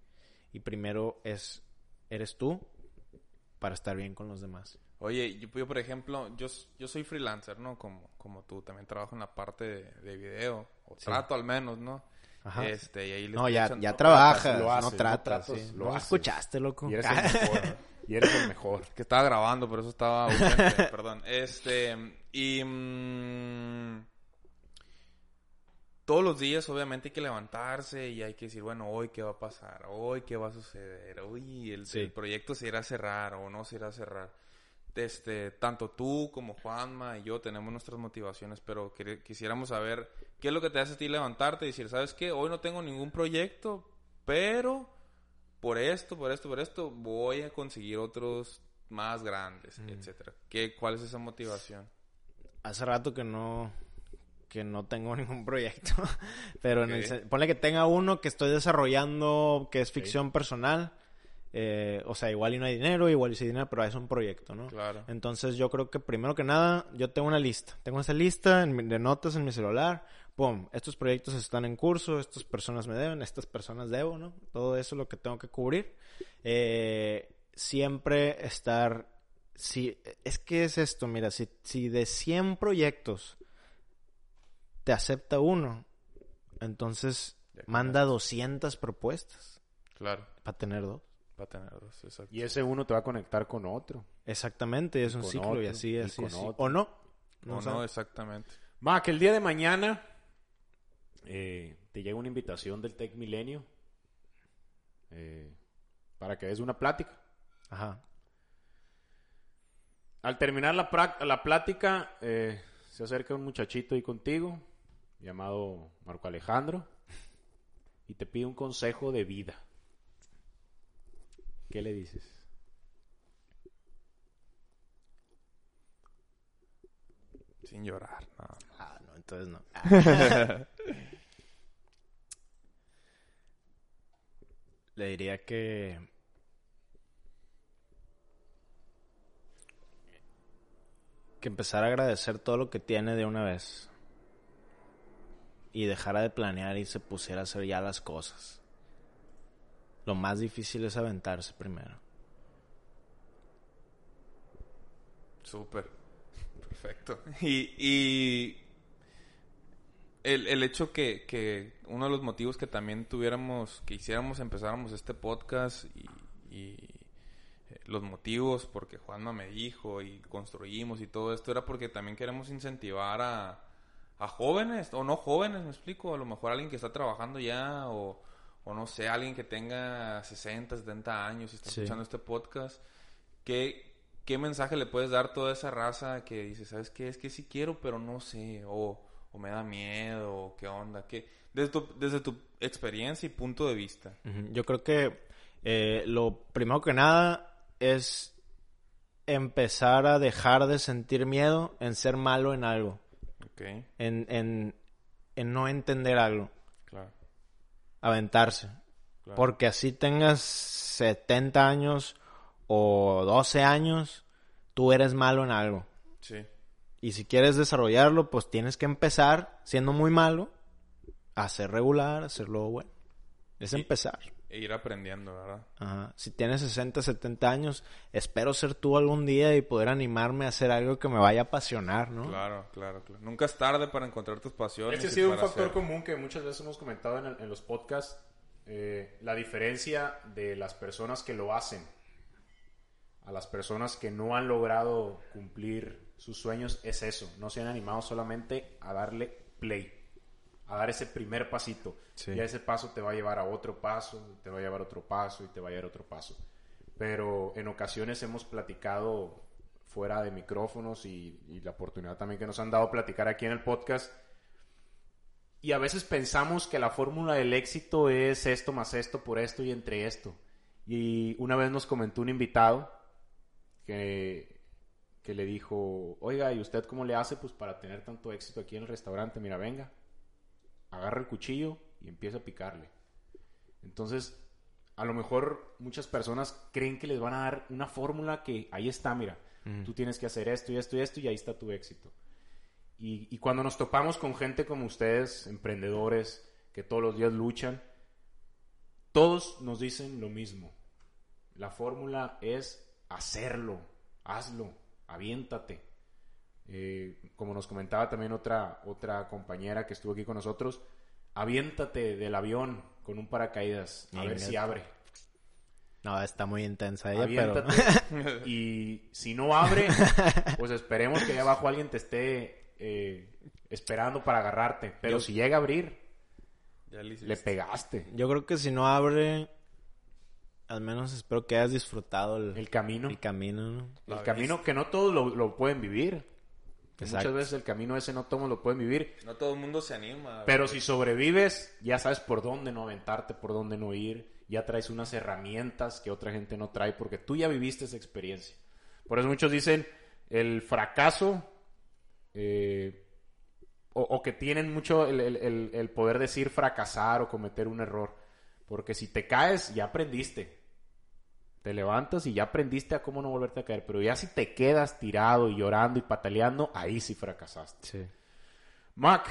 [SPEAKER 1] Y primero es, eres tú para estar bien con los demás.
[SPEAKER 3] Oye, yo, yo, por ejemplo, yo, yo soy freelancer, ¿no? Como, como tú, también trabajo en la parte de, de video, o
[SPEAKER 1] Sí.
[SPEAKER 3] trato al menos, ¿no?
[SPEAKER 1] Ajá.
[SPEAKER 3] Este, y ahí le
[SPEAKER 1] No, ya, ya
[SPEAKER 3] no,
[SPEAKER 1] trabajas,
[SPEAKER 4] lo haces, no
[SPEAKER 1] tratas.
[SPEAKER 4] tratas,
[SPEAKER 1] sí.
[SPEAKER 4] lo
[SPEAKER 1] No
[SPEAKER 4] haces.
[SPEAKER 1] escuchaste, loco.
[SPEAKER 4] Y eres el mejor. y eres el mejor.
[SPEAKER 3] Que estaba grabando, por eso estaba ausente, perdón. Este, y... mm, todos los días, obviamente, hay que levantarse y hay que decir, bueno, hoy qué va a pasar, hoy qué va a suceder, hoy el,
[SPEAKER 1] Sí.
[SPEAKER 3] el proyecto se irá a cerrar o no se irá a cerrar. Este, tanto tú como Juanma y yo tenemos nuestras motivaciones, pero quisiéramos saber qué es lo que te hace a ti levantarte y decir, ¿sabes qué? Hoy no tengo ningún proyecto, pero por esto, por esto, por esto, voy a conseguir otros más grandes, etcétera. ¿Qué, ¿Cuál es esa motivación?
[SPEAKER 1] hace rato que no que no tengo ningún proyecto. Pero en el ponle que tenga uno que estoy desarrollando que es ficción personal eh, o sea igual y no hay dinero igual y sí hay dinero pero es un proyecto no
[SPEAKER 3] Claro.
[SPEAKER 1] entonces yo creo que primero que nada yo tengo una lista. Tengo esa lista en mi- de notas en mi celular. Pum estos proyectos están en curso estas personas me deben estas personas debo no todo eso es lo que tengo que cubrir. Eh, siempre estar si es que es esto mira si, si de 100 proyectos te acepta uno entonces
[SPEAKER 3] Ya
[SPEAKER 1] manda 200 propuestas
[SPEAKER 3] Claro.
[SPEAKER 1] para tener dos
[SPEAKER 3] Va a tener dos, exacto.
[SPEAKER 4] Y ese uno te va a conectar con otro.
[SPEAKER 1] Exactamente, es un
[SPEAKER 4] con
[SPEAKER 1] ciclo y así,
[SPEAKER 4] y
[SPEAKER 1] así,
[SPEAKER 4] con
[SPEAKER 1] así.
[SPEAKER 4] otro.
[SPEAKER 1] O no.
[SPEAKER 3] O no, exactamente.
[SPEAKER 4] Va, que el día de mañana eh, te llega una invitación del Tech Milenio eh, para que des una plática.
[SPEAKER 1] Ajá.
[SPEAKER 4] Al terminar la, la plática, eh, se acerca un muchachito ahí contigo, llamado Marco Alejandro, y te pide un consejo de vida. ¿Qué le dices?
[SPEAKER 3] Sin llorar. no.
[SPEAKER 1] Ah, no, entonces no. Le diría que... Que empezara a agradecer todo lo que tiene de una vez. Y dejara de planear y se pusiera a hacer ya las cosas. Lo más difícil es aventarse primero.
[SPEAKER 3] Súper. Perfecto. Y, y el, el hecho que, que uno de los motivos que también tuviéramos, que hiciéramos, empezáramos este podcast y, y, eh, los motivos porque Juanma me dijo y construimos y todo esto era porque también queremos incentivar a, a jóvenes o no jóvenes, me explico, a lo mejor alguien que está trabajando ya o, o no sé, alguien que tenga 60, 70 años y está
[SPEAKER 1] Sí.
[SPEAKER 3] escuchando este podcast, que ¿qué mensaje le puedes dar a toda esa raza que dice, ¿sabes qué? Es que sí quiero, pero no sé, o, o me da miedo, o qué onda, ¿qué? Desde tu, desde tu experiencia y punto de vista.
[SPEAKER 1] Yo creo que eh, lo primero que nada es empezar a dejar de sentir miedo en ser malo en algo, En, en, en no entender algo,
[SPEAKER 3] claro.
[SPEAKER 1] aventarse.
[SPEAKER 3] claro.
[SPEAKER 1] Porque así tengas 70 años o 12 años, tú eres malo en algo.
[SPEAKER 3] Sí,
[SPEAKER 1] Y si quieres desarrollarlo, pues tienes que empezar siendo muy malo, a ser regular, a hacerlo bueno. Es empezar.
[SPEAKER 3] E ir aprendiendo, ¿verdad?
[SPEAKER 1] Ajá. Si tienes 60, 70 años, espero ser tú algún día y poder animarme a hacer algo que me vaya a apasionar, ¿no?
[SPEAKER 3] Claro, claro, claro. Nunca es tarde para encontrar tus pasiones.
[SPEAKER 4] Este ha sido un factor
[SPEAKER 3] hacer-
[SPEAKER 4] común que muchas veces hemos comentado en, el- en los podcasts. eh, la diferencia de las personas que lo hacen a las personas que no han logrado cumplir sus sueños es eso. No se han animado solamente a darle play, a dar ese primer pasito.
[SPEAKER 1] Sí.
[SPEAKER 4] Y a ese paso te va a llevar a otro paso, te va a llevar a otro paso y te va a llevar a otro paso. Pero en ocasiones hemos platicado fuera de micrófonos y, y la oportunidad también que nos han dado platicar aquí en el podcast. Y a veces pensamos que la fórmula del éxito es esto más esto por esto y entre esto. Y una vez nos comentó un invitado que, que le dijo, oiga, ¿y usted cómo le hace pues para tener tanto éxito aquí en el restaurante? Mira, venga, agarra el cuchillo y empieza a picarle. Entonces, a lo mejor muchas personas creen que les van a dar una fórmula que ahí está, mira, tú tienes que hacer esto y esto y esto y ahí está tu éxito. Y, y cuando nos topamos con gente como ustedes, emprendedores, que todos los días luchan, todos nos dicen lo mismo. La fórmula es hacerlo, hazlo, aviéntate. Eh, como nos comentaba también otra, otra compañera que estuvo aquí con nosotros, aviéntate del avión con un paracaídas, a ver si abre.
[SPEAKER 1] No, está muy intensa ella,
[SPEAKER 4] Aviéntate.
[SPEAKER 1] pero...
[SPEAKER 4] y si no abre, pues esperemos que allá abajo alguien te esté eh, esperando para agarrarte. Pero
[SPEAKER 1] Yo-
[SPEAKER 4] si llega a abrir,
[SPEAKER 3] Ya le
[SPEAKER 4] pegaste.
[SPEAKER 1] Yo creo que si no abre, al menos espero que hayas disfrutado el,
[SPEAKER 4] El camino.
[SPEAKER 1] el camino, ¿no?
[SPEAKER 4] El camino que no todos lo, lo pueden vivir. Que. Muchas veces el camino ese no todos lo pueden vivir.
[SPEAKER 3] No todo el mundo se anima.
[SPEAKER 4] Pero si sobrevives, ya sabes por dónde no aventarte, por dónde no ir. Ya traes unas herramientas que otra gente no trae porque tú ya viviste esa experiencia. Por eso muchos dicen el fracaso eh, o, o que tienen mucho el- el- el poder decir fracasar o cometer un error. Porque si te caes, ya aprendiste. Te levantas y ya aprendiste a cómo no volverte a caer. Pero ya si te quedas tirado y llorando y pataleando, ahí sí fracasaste.
[SPEAKER 1] Sí.
[SPEAKER 4] Mac,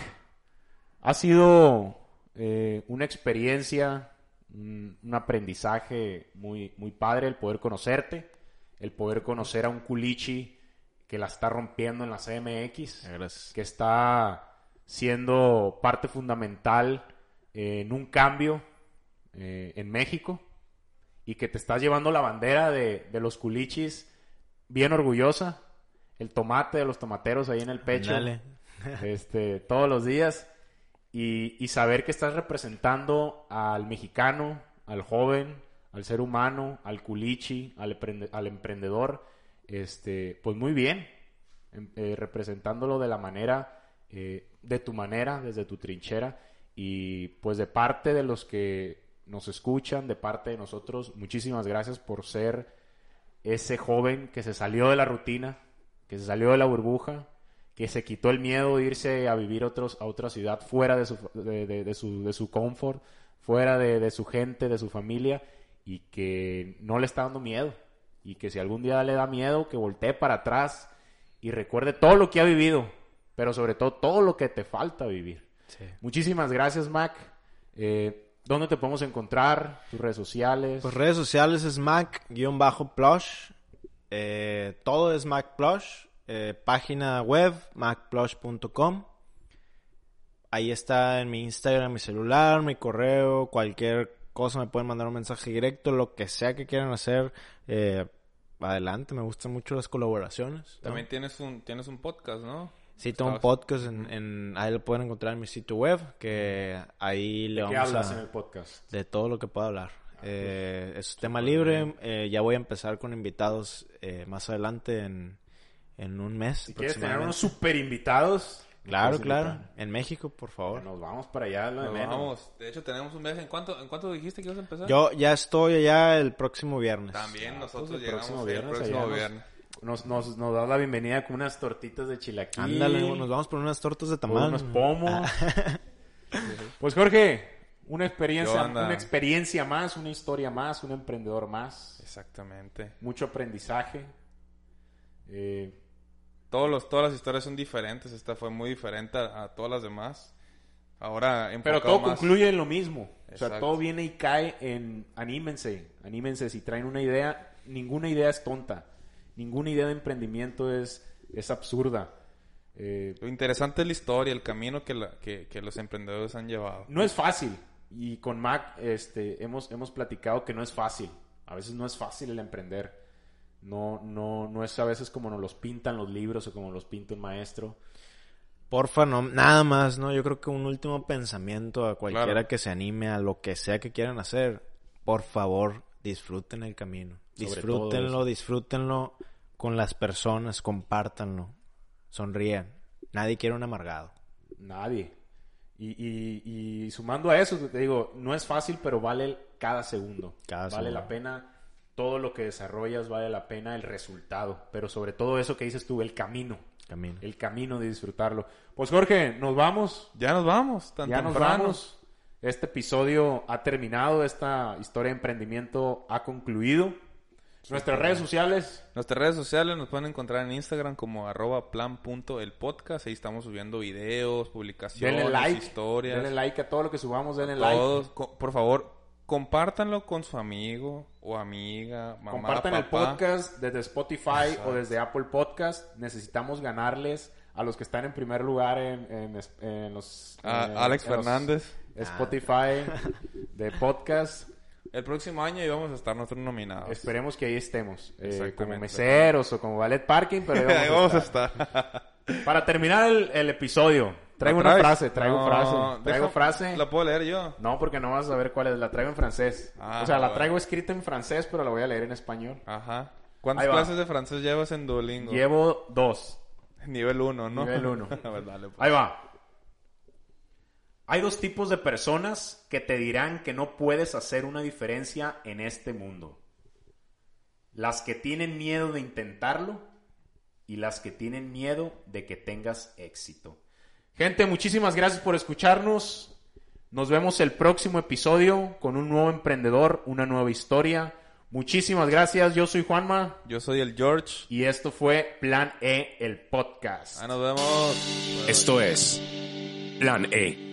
[SPEAKER 4] ha sido eh, una experiencia, un, aprendizaje muy, muy padre el poder conocerte, el poder conocer a un culichi que la está rompiendo en la CMX,
[SPEAKER 1] Gracias.
[SPEAKER 4] que está siendo parte fundamental en un cambio eh, en México y que te estás llevando la bandera de, de los culichis bien orgullosa, el tomate de los tomateros ahí en el pecho
[SPEAKER 1] Dale.
[SPEAKER 4] este, todos los días y, y saber que estás representando al mexicano, al joven, al ser humano, al culichi, al emprendedor, este, pues muy bien, em- eh, representándolo de la manera, eh, de tu manera, desde tu trinchera y pues de parte de los que nos escuchan, de parte de nosotros, muchísimas gracias por ser ese joven que se salió de la rutina, que se salió de la burbuja, que se quitó el miedo de irse a vivir otros, a otra ciudad fuera de su, de, de- de su, de su confort, fuera de, de su gente, de su familia, y que no le está dando miedo. Y que si algún día le da miedo, que voltee para atrás y recuerde todo lo que ha vivido, pero sobre todo todo lo que te falta vivir.
[SPEAKER 1] Sí.
[SPEAKER 4] Muchísimas gracias, Mac. Eh, ¿Dónde te podemos encontrar? ¿Tus redes sociales?
[SPEAKER 1] Pues redes sociales es Mac-Plush. Eh, todo es Mac Plush. Eh, página web macplush.com. Ahí está en mi Instagram, mi celular, mi correo, cualquier cosa me pueden mandar un mensaje directo, lo que sea que quieran hacer. eh, adelante, me gustan mucho las colaboraciones. ¿no?
[SPEAKER 3] También tienes un, tienes un podcast, ¿no?
[SPEAKER 1] Sí, tengo un podcast, en, en- ahí lo pueden encontrar en mi sitio web, que ahí le
[SPEAKER 4] ¿Qué
[SPEAKER 1] vamos
[SPEAKER 4] hablas
[SPEAKER 1] a...
[SPEAKER 4] en el podcast?
[SPEAKER 1] De todo lo que pueda hablar. Eh, es tema libre. Eh, ya voy a empezar con invitados eh, más adelante en, en un mes.
[SPEAKER 4] Si quieres tener unos super invitados.
[SPEAKER 1] Claro, claro. En México, por favor.
[SPEAKER 4] Nos vamos para allá, lo de
[SPEAKER 3] Nos
[SPEAKER 4] menos.
[SPEAKER 3] vamos. De hecho, tenemos un mes. ¿En cuánto, ¿En cuánto dijiste que ibas a empezar?
[SPEAKER 1] Yo ya estoy allá el próximo viernes.
[SPEAKER 3] También nosotros
[SPEAKER 4] Pues el
[SPEAKER 3] llegamos
[SPEAKER 4] próximo
[SPEAKER 3] el
[SPEAKER 4] viernes,
[SPEAKER 3] próximo
[SPEAKER 4] allá nos-
[SPEAKER 3] viernes.
[SPEAKER 4] Nos, nos, nos da la bienvenida con unas tortitas de chilaquil.
[SPEAKER 1] Ándale, nos vamos por unas tortas de tamal.
[SPEAKER 4] unos pomos. pues Jorge, una
[SPEAKER 3] ¿Qué
[SPEAKER 4] experiencia, una experiencia más, una historia más, un emprendedor más,
[SPEAKER 3] Exactamente.
[SPEAKER 4] mucho aprendizaje. Eh,
[SPEAKER 3] Todos los, todas las historias son diferentes. Esta fue muy diferente a, a todas las demás. Ahora,
[SPEAKER 4] pero todo
[SPEAKER 3] más-
[SPEAKER 4] concluye en lo mismo. O sea, todo viene y cae en anímense, anímense. Si traen una idea, ninguna idea es tonta. Ninguna idea de emprendimiento es, es absurda. Eh,
[SPEAKER 3] Lo interesante es la historia, el camino que, la- que, que los emprendedores han llevado.
[SPEAKER 4] no es fácil. Y con Mac este, hemos, hemos platicado que no es fácil. A veces no es fácil el emprender. No, no, no es a veces como nos los pintan los libros o como los pinta un maestro.
[SPEAKER 1] Porfa, no, nada más, ¿no? Yo creo que un último pensamiento a cualquiera
[SPEAKER 3] Claro.
[SPEAKER 1] que se anime a lo que sea que quieran hacer. Por favor, disfruten el camino. Disfrútenlo,
[SPEAKER 4] todo
[SPEAKER 1] disfrútenlo con las personas, compártanlo. Sonrían. Nadie quiere un amargado.
[SPEAKER 4] Nadie. Y, y- y sumando a eso, te digo, no es fácil, pero vale cada segundo.
[SPEAKER 1] Cada
[SPEAKER 4] vale
[SPEAKER 1] segundo.
[SPEAKER 4] la pena todo lo que desarrollas, vale la pena el resultado. Pero sobre todo eso que dices tú, el camino.
[SPEAKER 1] Camino.
[SPEAKER 4] El camino de disfrutarlo. Pues Jorge, nos vamos.
[SPEAKER 3] Ya nos vamos, tan
[SPEAKER 4] ya nos vamos. Este episodio ha terminado, esta historia de emprendimiento ha concluido. Nuestras redes sociales,
[SPEAKER 3] Nuestras redes sociales nos pueden encontrar en Instagram como arroba plan.elpodcast. Ahí estamos subiendo videos, publicaciones,
[SPEAKER 4] denle like,
[SPEAKER 3] historias.
[SPEAKER 4] denle like a todo lo que subamos, denle like.
[SPEAKER 3] Todos, co- por favor, compártanlo con su amigo o amiga, mamá,
[SPEAKER 4] Compartan el podcast desde Spotify o desde Apple Podcast. Necesitamos ganarles a los que están en primer lugar en, en los...
[SPEAKER 3] A
[SPEAKER 4] en-
[SPEAKER 3] Alex
[SPEAKER 4] los
[SPEAKER 3] Fernández.
[SPEAKER 4] Spotify de podcast.
[SPEAKER 3] El próximo año íbamos a estar nosotros nominados.
[SPEAKER 4] Esperemos que ahí estemos. eh, como meseros o como ballet parking, pero ahí vamos, a estar. Para terminar el, el episodio, traigo
[SPEAKER 3] ¿La
[SPEAKER 4] una frase, traigo
[SPEAKER 3] No,
[SPEAKER 4] frase. Traigo
[SPEAKER 3] deja-
[SPEAKER 4] frase.
[SPEAKER 3] ¿La puedo leer yo?
[SPEAKER 4] No, porque no vas a saber cuál es. La traigo en francés.
[SPEAKER 3] Ah,
[SPEAKER 4] o sea, la traigo escrita en francés, pero la voy a leer en español.
[SPEAKER 3] Ajá. ¿Cuántas clases de francés llevas en Duolingo?
[SPEAKER 4] Llevo dos.
[SPEAKER 3] Nivel 1, ¿no?
[SPEAKER 4] Nivel uno.
[SPEAKER 3] Dale, pues.
[SPEAKER 4] Ahí va. Hay dos tipos de personas que te dirán que no puedes hacer una diferencia en este mundo. Las que tienen miedo de intentarlo y las que tienen miedo de que tengas éxito. Gente, muchísimas gracias por escucharnos. Nos vemos el próximo episodio con un nuevo emprendedor, una nueva historia. Muchísimas gracias. Yo soy Juanma
[SPEAKER 3] Yo soy el George.
[SPEAKER 4] y esto fue Plan E, el podcast.
[SPEAKER 3] Ahí nos vemos.
[SPEAKER 2] Esto es Plan E.